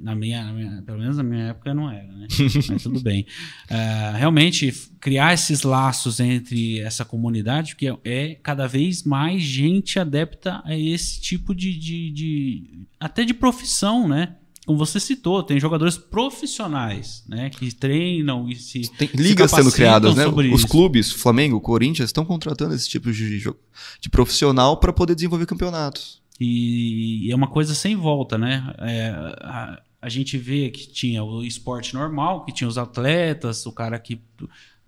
na, minha, na minha- pelo menos na minha época não era, né? Mas tudo bem. Ah, realmente, criar esses laços entre essa comunidade, porque é cada vez mais gente adepta a esse tipo de. de, de- até de profissão, né? Como você citou, tem jogadores profissionais, né? Que treinam e se. Tem se ligas sendo capacitam criadas, né? Os isso. clubes, Flamengo, Corinthians, estão contratando esse tipo de, de profissional para poder desenvolver campeonatos. E, e é uma coisa sem volta, né? É, a, a gente vê que tinha o esporte normal, que tinha os atletas, o cara que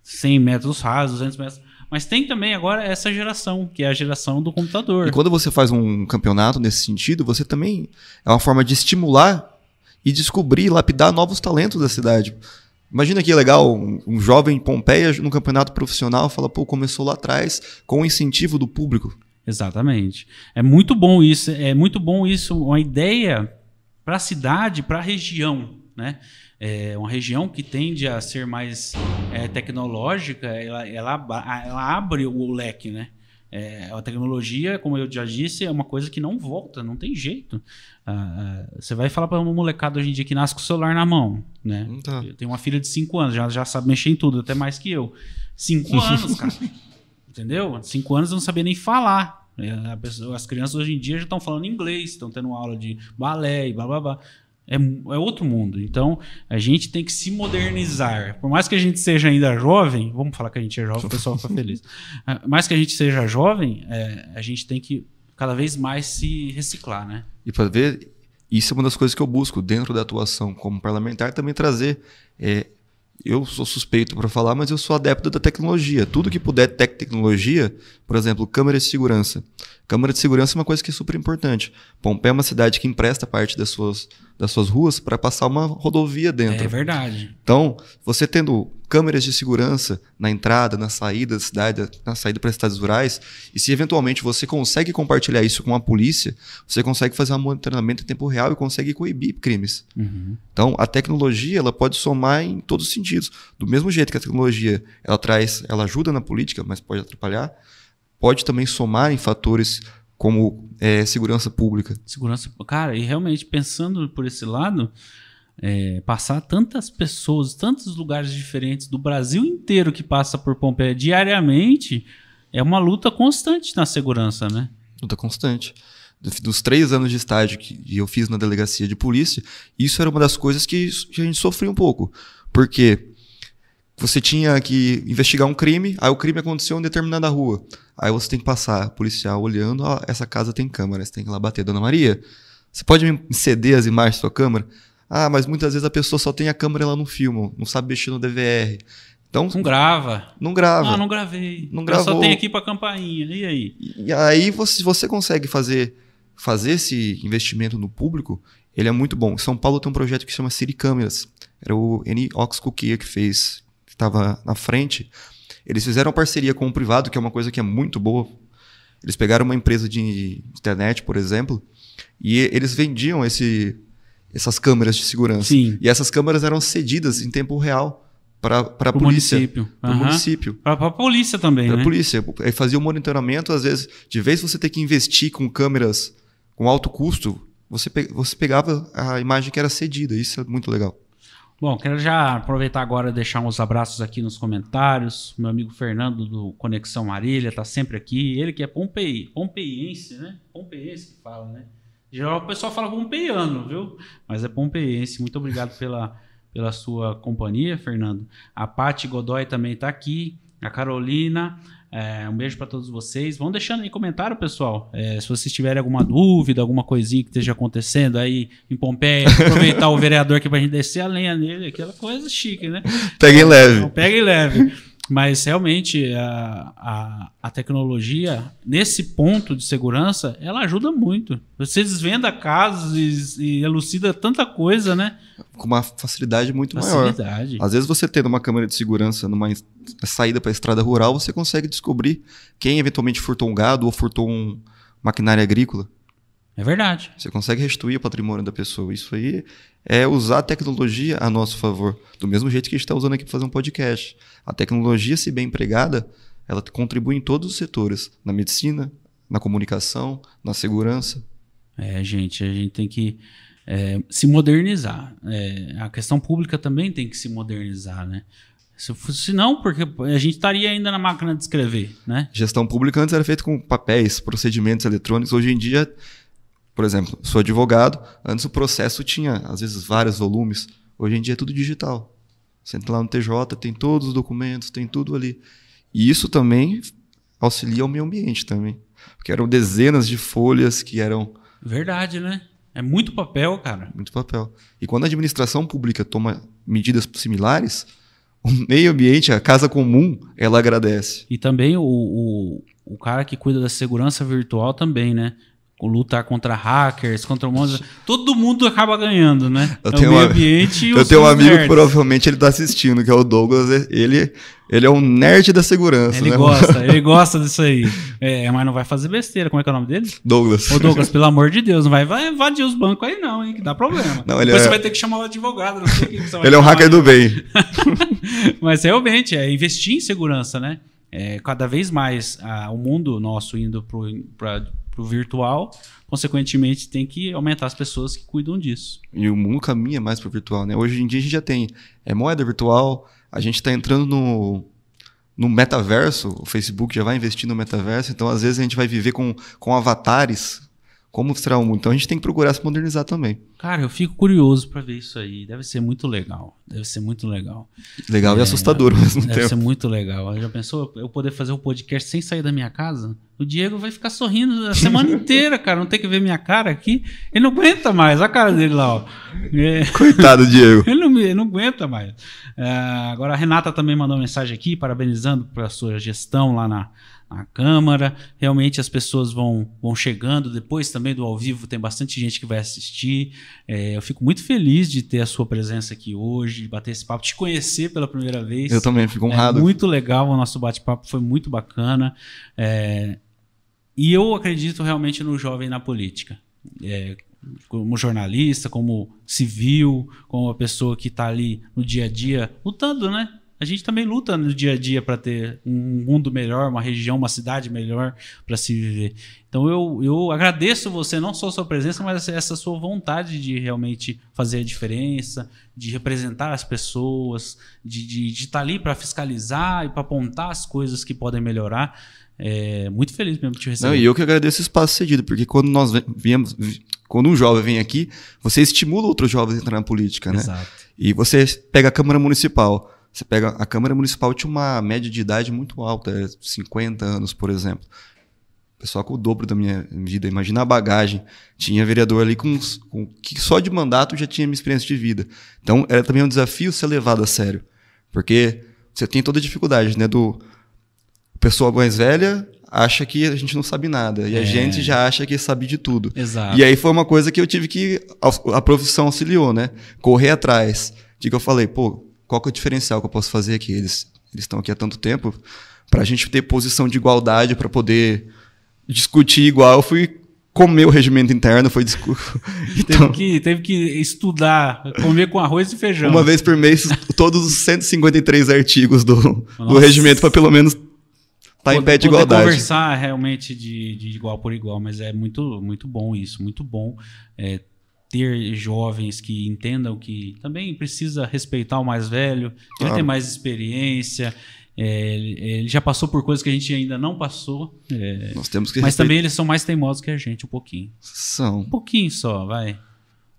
100 metros rasos, 200 metros. Mas tem também agora essa geração, que é a geração do computador. E quando você faz um campeonato nesse sentido, você também é uma forma de estimular e descobrir, lapidar novos talentos da cidade. Imagina que legal, um, um jovem em Pompeia no campeonato profissional fala, pô, começou lá atrás com o incentivo do público. Exatamente. É muito bom isso, é muito bom isso, uma ideia para a cidade, para a região, né? É uma região que tende a ser mais é, tecnológica, ela, ela, ela abre o leque, né? É, a tecnologia, como eu já disse, é uma coisa que não volta, não tem jeito. Ah, ah, você vai falar para uma molecada hoje em dia que nasce com o celular na mão, né? Tá. Eu tenho uma filha de 5 anos, já, já sabe mexer em tudo, até mais que eu. 5 anos, cara. Entendeu? 5 anos eu não sabia nem falar. É, pessoa- as crianças hoje em dia já estão falando inglês, estão tendo aula de balé e blá blá blá. É, é outro mundo. Então, a gente tem que se modernizar. Por mais que a gente seja ainda jovem, vamos falar que a gente é jovem, o pessoal fica feliz. Ah, Mais que a gente seja jovem, é, a gente tem que cada vez mais se reciclar, né? E para ver, isso é uma das coisas que eu busco dentro da atuação como parlamentar, também trazer. é, eu sou suspeito para falar, mas eu sou adepto da tecnologia. Tudo que puder ter tecnologia, por exemplo, câmera de segurança. Câmera de segurança é uma coisa que é super importante. Pompeia é uma cidade que empresta parte das suas, das suas ruas para passar uma rodovia dentro. É verdade. Então, você tendo câmeras de segurança na entrada, na saída da cidade, na saída para cidades rurais, e se eventualmente você consegue compartilhar isso com a polícia, você consegue fazer um monitoramento em tempo real e consegue coibir crimes. Uhum. Então, a tecnologia ela pode somar em todos os sentidos. Do mesmo jeito que a tecnologia ela traz, ela ajuda na política, mas pode atrapalhar, pode também somar em fatores como é, segurança pública. Segurança. Cara, e realmente, pensando por esse lado, é, passar tantas pessoas, tantos lugares diferentes do Brasil inteiro que passa por Pompeia diariamente, é uma luta constante na segurança, né? luta constante. Do- Dos três anos de estágio que eu fiz na delegacia de polícia, isso era uma das coisas que a gente sofria um pouco. Porque você tinha que investigar um crime, aí o crime aconteceu em determinada rua. Aí você tem que passar, policial olhando, ó, essa casa tem câmera, você tem que ir lá bater. Dona Maria, você pode me ceder as imagens da sua câmera? Ah, mas muitas vezes a pessoa só tem a câmera e ela não filma, não sabe mexer no DVR. Então, Não grava. não grava. Ah, não gravei. Não Eu só gravou. tenho aqui pra campainha. E aí? E aí, você, se você consegue fazer, fazer esse investimento no público, ele é muito bom. Em São Paulo tem um projeto que chama City Câmeras. Era o N. Oxcuquia que fez, que estava na frente. Eles fizeram parceria com o privado, que é uma coisa que é muito boa. Eles pegaram uma empresa de internet, por exemplo, e- eles vendiam esse, essas câmeras de segurança. Sim. E essas câmeras eram cedidas em tempo real para a polícia. município. Para o município. Pra, pra polícia também, Pra né? polícia. Aí fazia o monitoramento, às vezes, de vez você ter que investir com câmeras com alto custo, você, pe- você pegava a imagem que era cedida. Isso é muito legal. Bom, quero já aproveitar agora e deixar uns abraços aqui nos comentários. Meu amigo Fernando do Conexão Marília tá sempre aqui. Ele que é pompei, pompeiense, né? Pompeiense que fala, né? Geral o pessoal fala pompeiano, viu? Mas é pompeiense. Muito obrigado pela, pela sua companhia, Fernando. A Pati Godoy também tá aqui. A Carolina. É, um beijo para todos vocês. Vão deixando aí comentário, pessoal. É, se vocês tiverem alguma dúvida, alguma coisinha que esteja acontecendo aí em Pompeia, aproveitar o vereador aqui pra gente descer a lenha nele, aquela coisa chique, né? Peguem leve. Então, peguem leve. Mas realmente a, a, a, tecnologia, nesse ponto de segurança, ela ajuda muito. Você desvenda casos e, e elucida tanta coisa, né? Com uma facilidade muito facilidade. maior. Às vezes você tendo uma câmera de segurança numa saída para a estrada rural, você consegue descobrir quem eventualmente furtou um gado ou furtou um maquinário agrícola. É verdade. Você consegue restituir o patrimônio da pessoa. Isso aí é usar a tecnologia a nosso favor. Do mesmo jeito que a gente está usando aqui para fazer um podcast. A tecnologia, se bem empregada, ela contribui em todos os setores. Na medicina, na comunicação, na segurança. É, gente, a gente tem que é, se modernizar. É, a questão pública também tem que se modernizar, né? Se, se não, porque a gente estaria ainda na máquina de escrever, né? Gestão pública antes era feita com papéis, procedimentos eletrônicos. Hoje em dia por exemplo, sou advogado, antes o processo tinha, às vezes, vários volumes. Hoje em dia é tudo digital. Você entra lá no TJ, tem todos os documentos, tem tudo ali. E isso também auxilia o meio ambiente também. Porque eram dezenas de folhas que eram. Verdade, né? É muito papel, cara. Muito papel. E quando a administração pública toma medidas similares, o meio ambiente, a casa comum, ela agradece. E também o, o, o cara que cuida da segurança virtual também, né? Lutar contra hackers, contra de... Todo mundo acaba ganhando, né? Eu é tenho, um, ambiente eu tenho um amigo nerds. que provavelmente ele está assistindo, que é o Douglas. Ele, ele é um nerd da segurança, ele né? gosta, ele gosta disso aí. É, mas não vai fazer besteira. Como é que é o nome dele? Douglas. Ô Douglas, pelo amor de Deus, não vai, vai invadir os bancos aí não, hein? Que dá problema. Não, ele Depois é... você vai ter que chamar o advogado. Não sei que você vai ele é um hacker do bem. mas realmente, é investir em segurança, né? É, cada vez mais ah, o mundo nosso indo para para o virtual, consequentemente tem que aumentar as pessoas que cuidam disso. E o mundo caminha mais para o virtual, né? Hoje em dia a gente já tem é, moeda virtual, a gente está entrando no, no metaverso, o Facebook já vai investir no metaverso, então às vezes a gente vai viver com, com avatares como será o mundo. Então a gente tem que procurar se modernizar também. Cara, eu fico curioso para ver isso aí. Deve ser muito legal. Deve ser muito legal. Legal é, e assustador ao mesmo deve tempo. Deve ser muito legal. Já pensou eu poder fazer um podcast sem sair da minha casa? O Diego vai ficar sorrindo a semana inteira, cara. Não tem que ver minha cara aqui. Ele não aguenta mais. A cara dele lá, ó. É... Coitado, Diego. ele, não, ele não aguenta mais. É, agora a Renata também mandou uma mensagem aqui, parabenizando pela sua gestão lá na, na Câmara. Realmente as pessoas vão, vão chegando. Depois também do ao vivo tem bastante gente que vai assistir. É, eu fico muito feliz de ter a sua presença aqui hoje, de bater esse papo, te conhecer pela primeira vez. Eu também fico honrado. É muito legal, o nosso bate-papo foi muito bacana. É, e eu acredito realmente no jovem na política. É, como jornalista, como civil, como uma pessoa que está ali no dia a dia lutando, né? A gente também luta no dia a dia para ter um mundo melhor, uma região, uma cidade melhor para se viver. Então eu, eu agradeço você, não só a sua presença, mas essa sua vontade de realmente fazer a diferença, de representar as pessoas, de estar de, de tá ali para fiscalizar e para apontar as coisas que podem melhorar. É, muito feliz mesmo de te receber. Não, e eu que agradeço o espaço cedido, porque quando nós viemos, quando um jovem vem aqui, você estimula outros jovens a entrar na política, né? Exato. E você pega a Câmara Municipal você pega a Câmara Municipal tinha uma média de idade muito alta, 50 é anos, por exemplo. Pessoal com o dobro da minha vida. Imagina a bagagem. Tinha vereador ali com, com que só de mandato já tinha minha experiência de vida. Então era também um desafio ser levado a sério, porque você tem toda a dificuldade, né? Do pessoa mais velha acha que a gente não sabe nada e é. a gente já acha que sabe de tudo. Exato. E aí foi uma coisa que eu tive que a, a profissão auxiliou, né? Correr atrás. De que eu falei, pô, qual que é o diferencial que eu posso fazer aqui? Eles eles estão aqui há tanto tempo para a gente ter posição de igualdade para poder discutir igual. Eu fui comer o regimento interno, foi então, teve, que, teve que estudar, comer com arroz e feijão. Uma vez por mês, todos os 153 artigos do, do regimento para pelo menos estar tá em pé de igualdade. conversar realmente de, de igual por igual, mas é muito, muito bom isso, muito bom. É, ter jovens que entendam que também precisa respeitar o mais velho, ele tem mais experiência, é, ele já passou por coisas que a gente ainda não passou. É, Nós temos que mas também eles são mais teimosos que a gente, um pouquinho. São. Um pouquinho só, vai.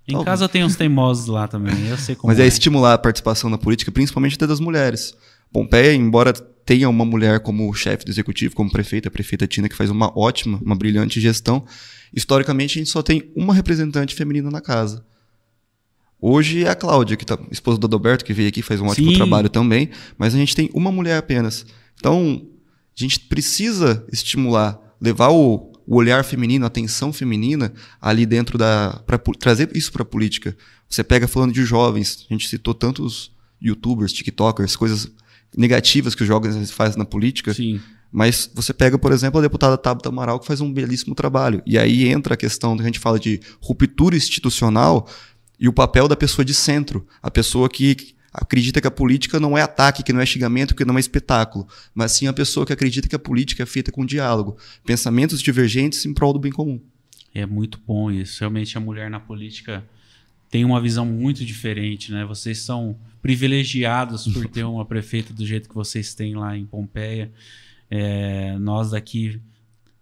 Em casa tem uns teimosos lá também, eu sei como Mas é, é estimular a participação na política, principalmente até das mulheres. Pompeia, embora tenha uma mulher como chefe do executivo, como prefeita, a prefeita Tina, que faz uma ótima, uma brilhante gestão, historicamente a gente só tem uma representante feminina na casa. Hoje é a Cláudia, que tá esposa do Adalberto, que veio aqui faz um ótimo Sim. trabalho também, mas a gente tem uma mulher apenas. Então, a gente precisa estimular, levar o, o olhar feminino, a atenção feminina ali dentro da. para trazer isso para a política. Você pega falando de jovens, a gente citou tantos youtubers, tiktokers, coisas negativas que os jovens fazem na política. Sim. Mas você pega, por exemplo, a deputada Tabata Amaral, que faz um belíssimo trabalho. E aí entra a questão que a gente fala de ruptura institucional e o papel da pessoa de centro. A pessoa que acredita que a política não é ataque, que não é xingamento, que não é espetáculo. Mas sim a pessoa que acredita que a política é feita com diálogo. Pensamentos divergentes em prol do bem comum. É muito bom isso. Realmente a mulher na política tem uma visão muito diferente, né? Vocês são privilegiados por ter uma prefeita do jeito que vocês têm lá em Pompeia. É, nós daqui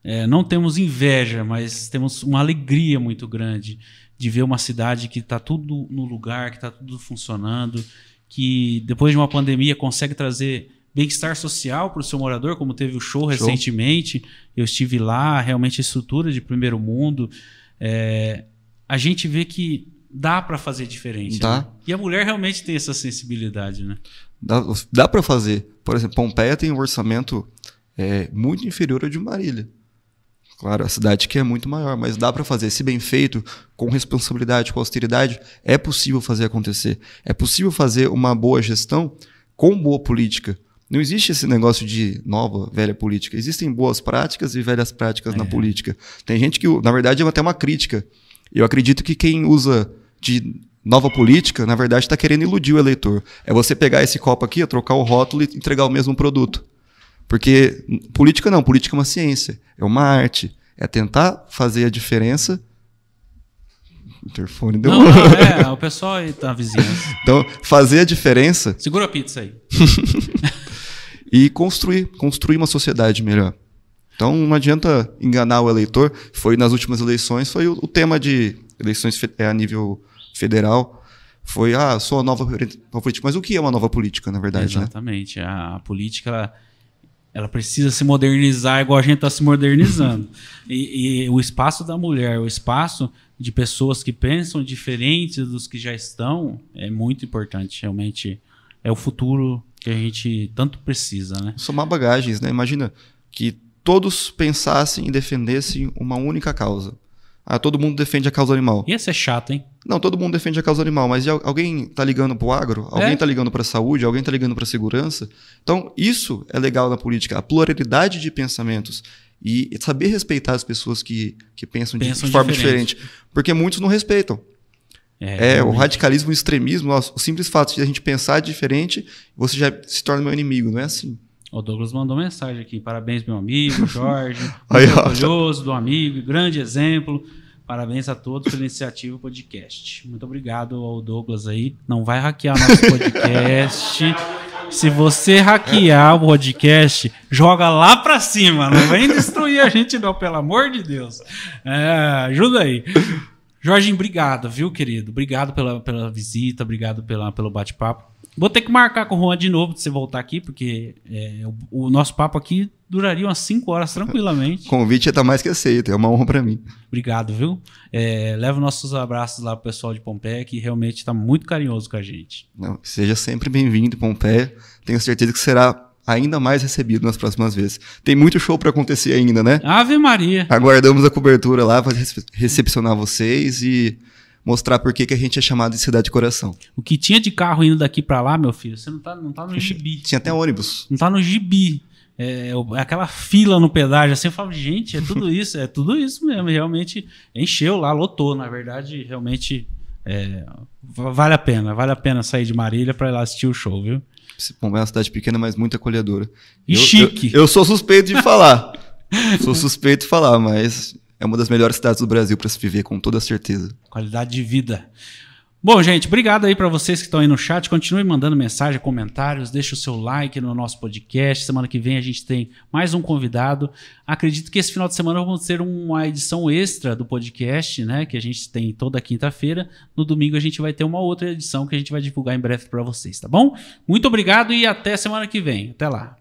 é, não temos inveja, mas temos uma alegria muito grande de ver uma cidade que está tudo no lugar, que está tudo funcionando, que depois de uma pandemia consegue trazer bem-estar social para o seu morador, como teve o show, show, recentemente. Eu estive lá, realmente estrutura de primeiro mundo. É, a gente vê que dá para fazer diferente. Dá. Né? E a mulher realmente tem essa sensibilidade, né? Dá, dá para fazer. Por exemplo, Pompeia tem um orçamento é, muito inferior ao de Marília. Claro, a cidade que é muito maior, mas dá para fazer. Se bem feito, com responsabilidade, com austeridade, é possível fazer acontecer. É possível fazer uma boa gestão com boa política. Não existe esse negócio de nova, velha política. Existem boas práticas e velhas práticas é. na política. Tem gente que, na verdade, é até uma crítica. Eu acredito que quem usa de nova política, na verdade, está querendo iludir o eleitor. É você pegar esse copo aqui, trocar o rótulo e entregar o mesmo produto. Porque política não, política é uma ciência, é uma arte, é tentar fazer a diferença. O interfone deu. Não, não, é, o pessoal aí tá vizinhança. Então, fazer a diferença. Segura a pizza aí. e construir, construir uma sociedade melhor. Então, não adianta enganar o eleitor. Foi nas últimas eleições, foi o, o tema de eleições a nível federal foi ah, sou a nova política. Mas o que é uma nova política, na verdade? Exatamente. Né? A, a, política ela, ela, precisa se modernizar igual a gente está se modernizando. e, e, o espaço da mulher, o espaço de pessoas que pensam diferente dos que já estão, é muito importante. Realmente é o futuro que a gente tanto precisa, né? Somar bagagens, né? Imagina que todos pensassem e defendessem uma única causa. Ah, todo mundo defende a causa animal. Ia ser chato, hein? Não, todo mundo defende a causa animal, mas alguém tá ligando pro agro? Alguém é? tá ligando pra saúde? Alguém tá ligando pra segurança? Então, isso é legal na política, a pluralidade de pensamentos. E saber respeitar as pessoas que, que pensam, pensam de, forma diferente. diferente. Porque muitos não respeitam. É, é o radicalismo, o extremismo, o simples fato de a gente pensar diferente, você já se torna meu inimigo, não é assim. O Douglas mandou mensagem aqui. Parabéns, meu amigo, Jorge. Muito orgulhoso do amigo, grande exemplo. Parabéns a todos pela iniciativa podcast. Muito obrigado ao Douglas aí. Não vai hackear nosso podcast. Se você hackear o podcast, joga lá pra cima. Não vem destruir a gente, não, pelo amor de Deus. É, ajuda aí. Jorginho, obrigado, viu, querido? Obrigado pela, pela visita, obrigado pela, pelo bate-papo. Vou ter que marcar com o Juan de novo de você voltar aqui, porque é, o, o, nosso papo aqui duraria umas 5 horas tranquilamente. O convite está mais que aceito, é uma honra para mim. Obrigado, viu? É, leva nossos abraços lá pro pessoal de Pompeia, que realmente está muito carinhoso com a gente. Não, seja sempre bem-vindo, Pompeia. Tenho certeza que será ainda mais recebido nas próximas vezes. Tem muito show para acontecer ainda, né? Ave Maria! Aguardamos a cobertura lá para recepcionar vocês e mostrar por que, que a gente é chamado de cidade de coração. O que tinha de carro indo daqui para lá, meu filho, você não tá, não tá no gibi. Tinha até ônibus. Não tá no gibi. É, é aquela fila no pedágio, assim, eu falo, gente, é tudo isso, é tudo isso mesmo. Realmente encheu lá, lotou. Na verdade, realmente é, vale a pena, vale a pena sair de Marília para ir lá assistir o show, viu? Bom, é uma cidade pequena, mas muito acolhedora. E eu, chique. Eu, eu sou suspeito de falar. sou suspeito de falar, mas é uma das melhores cidades do Brasil para se viver, com toda certeza. Qualidade de vida. Bom, gente, obrigado aí para vocês que estão aí no chat. Continue mandando mensagem, comentários, deixe o seu like no nosso podcast. Semana que vem a gente tem mais um convidado. Acredito que esse final de semana vamos ter uma edição extra do podcast, né? Que a gente tem toda quinta-feira. No domingo a gente vai ter uma outra edição que a gente vai divulgar em breve para vocês, tá bom? Muito obrigado e até semana que vem. Até lá.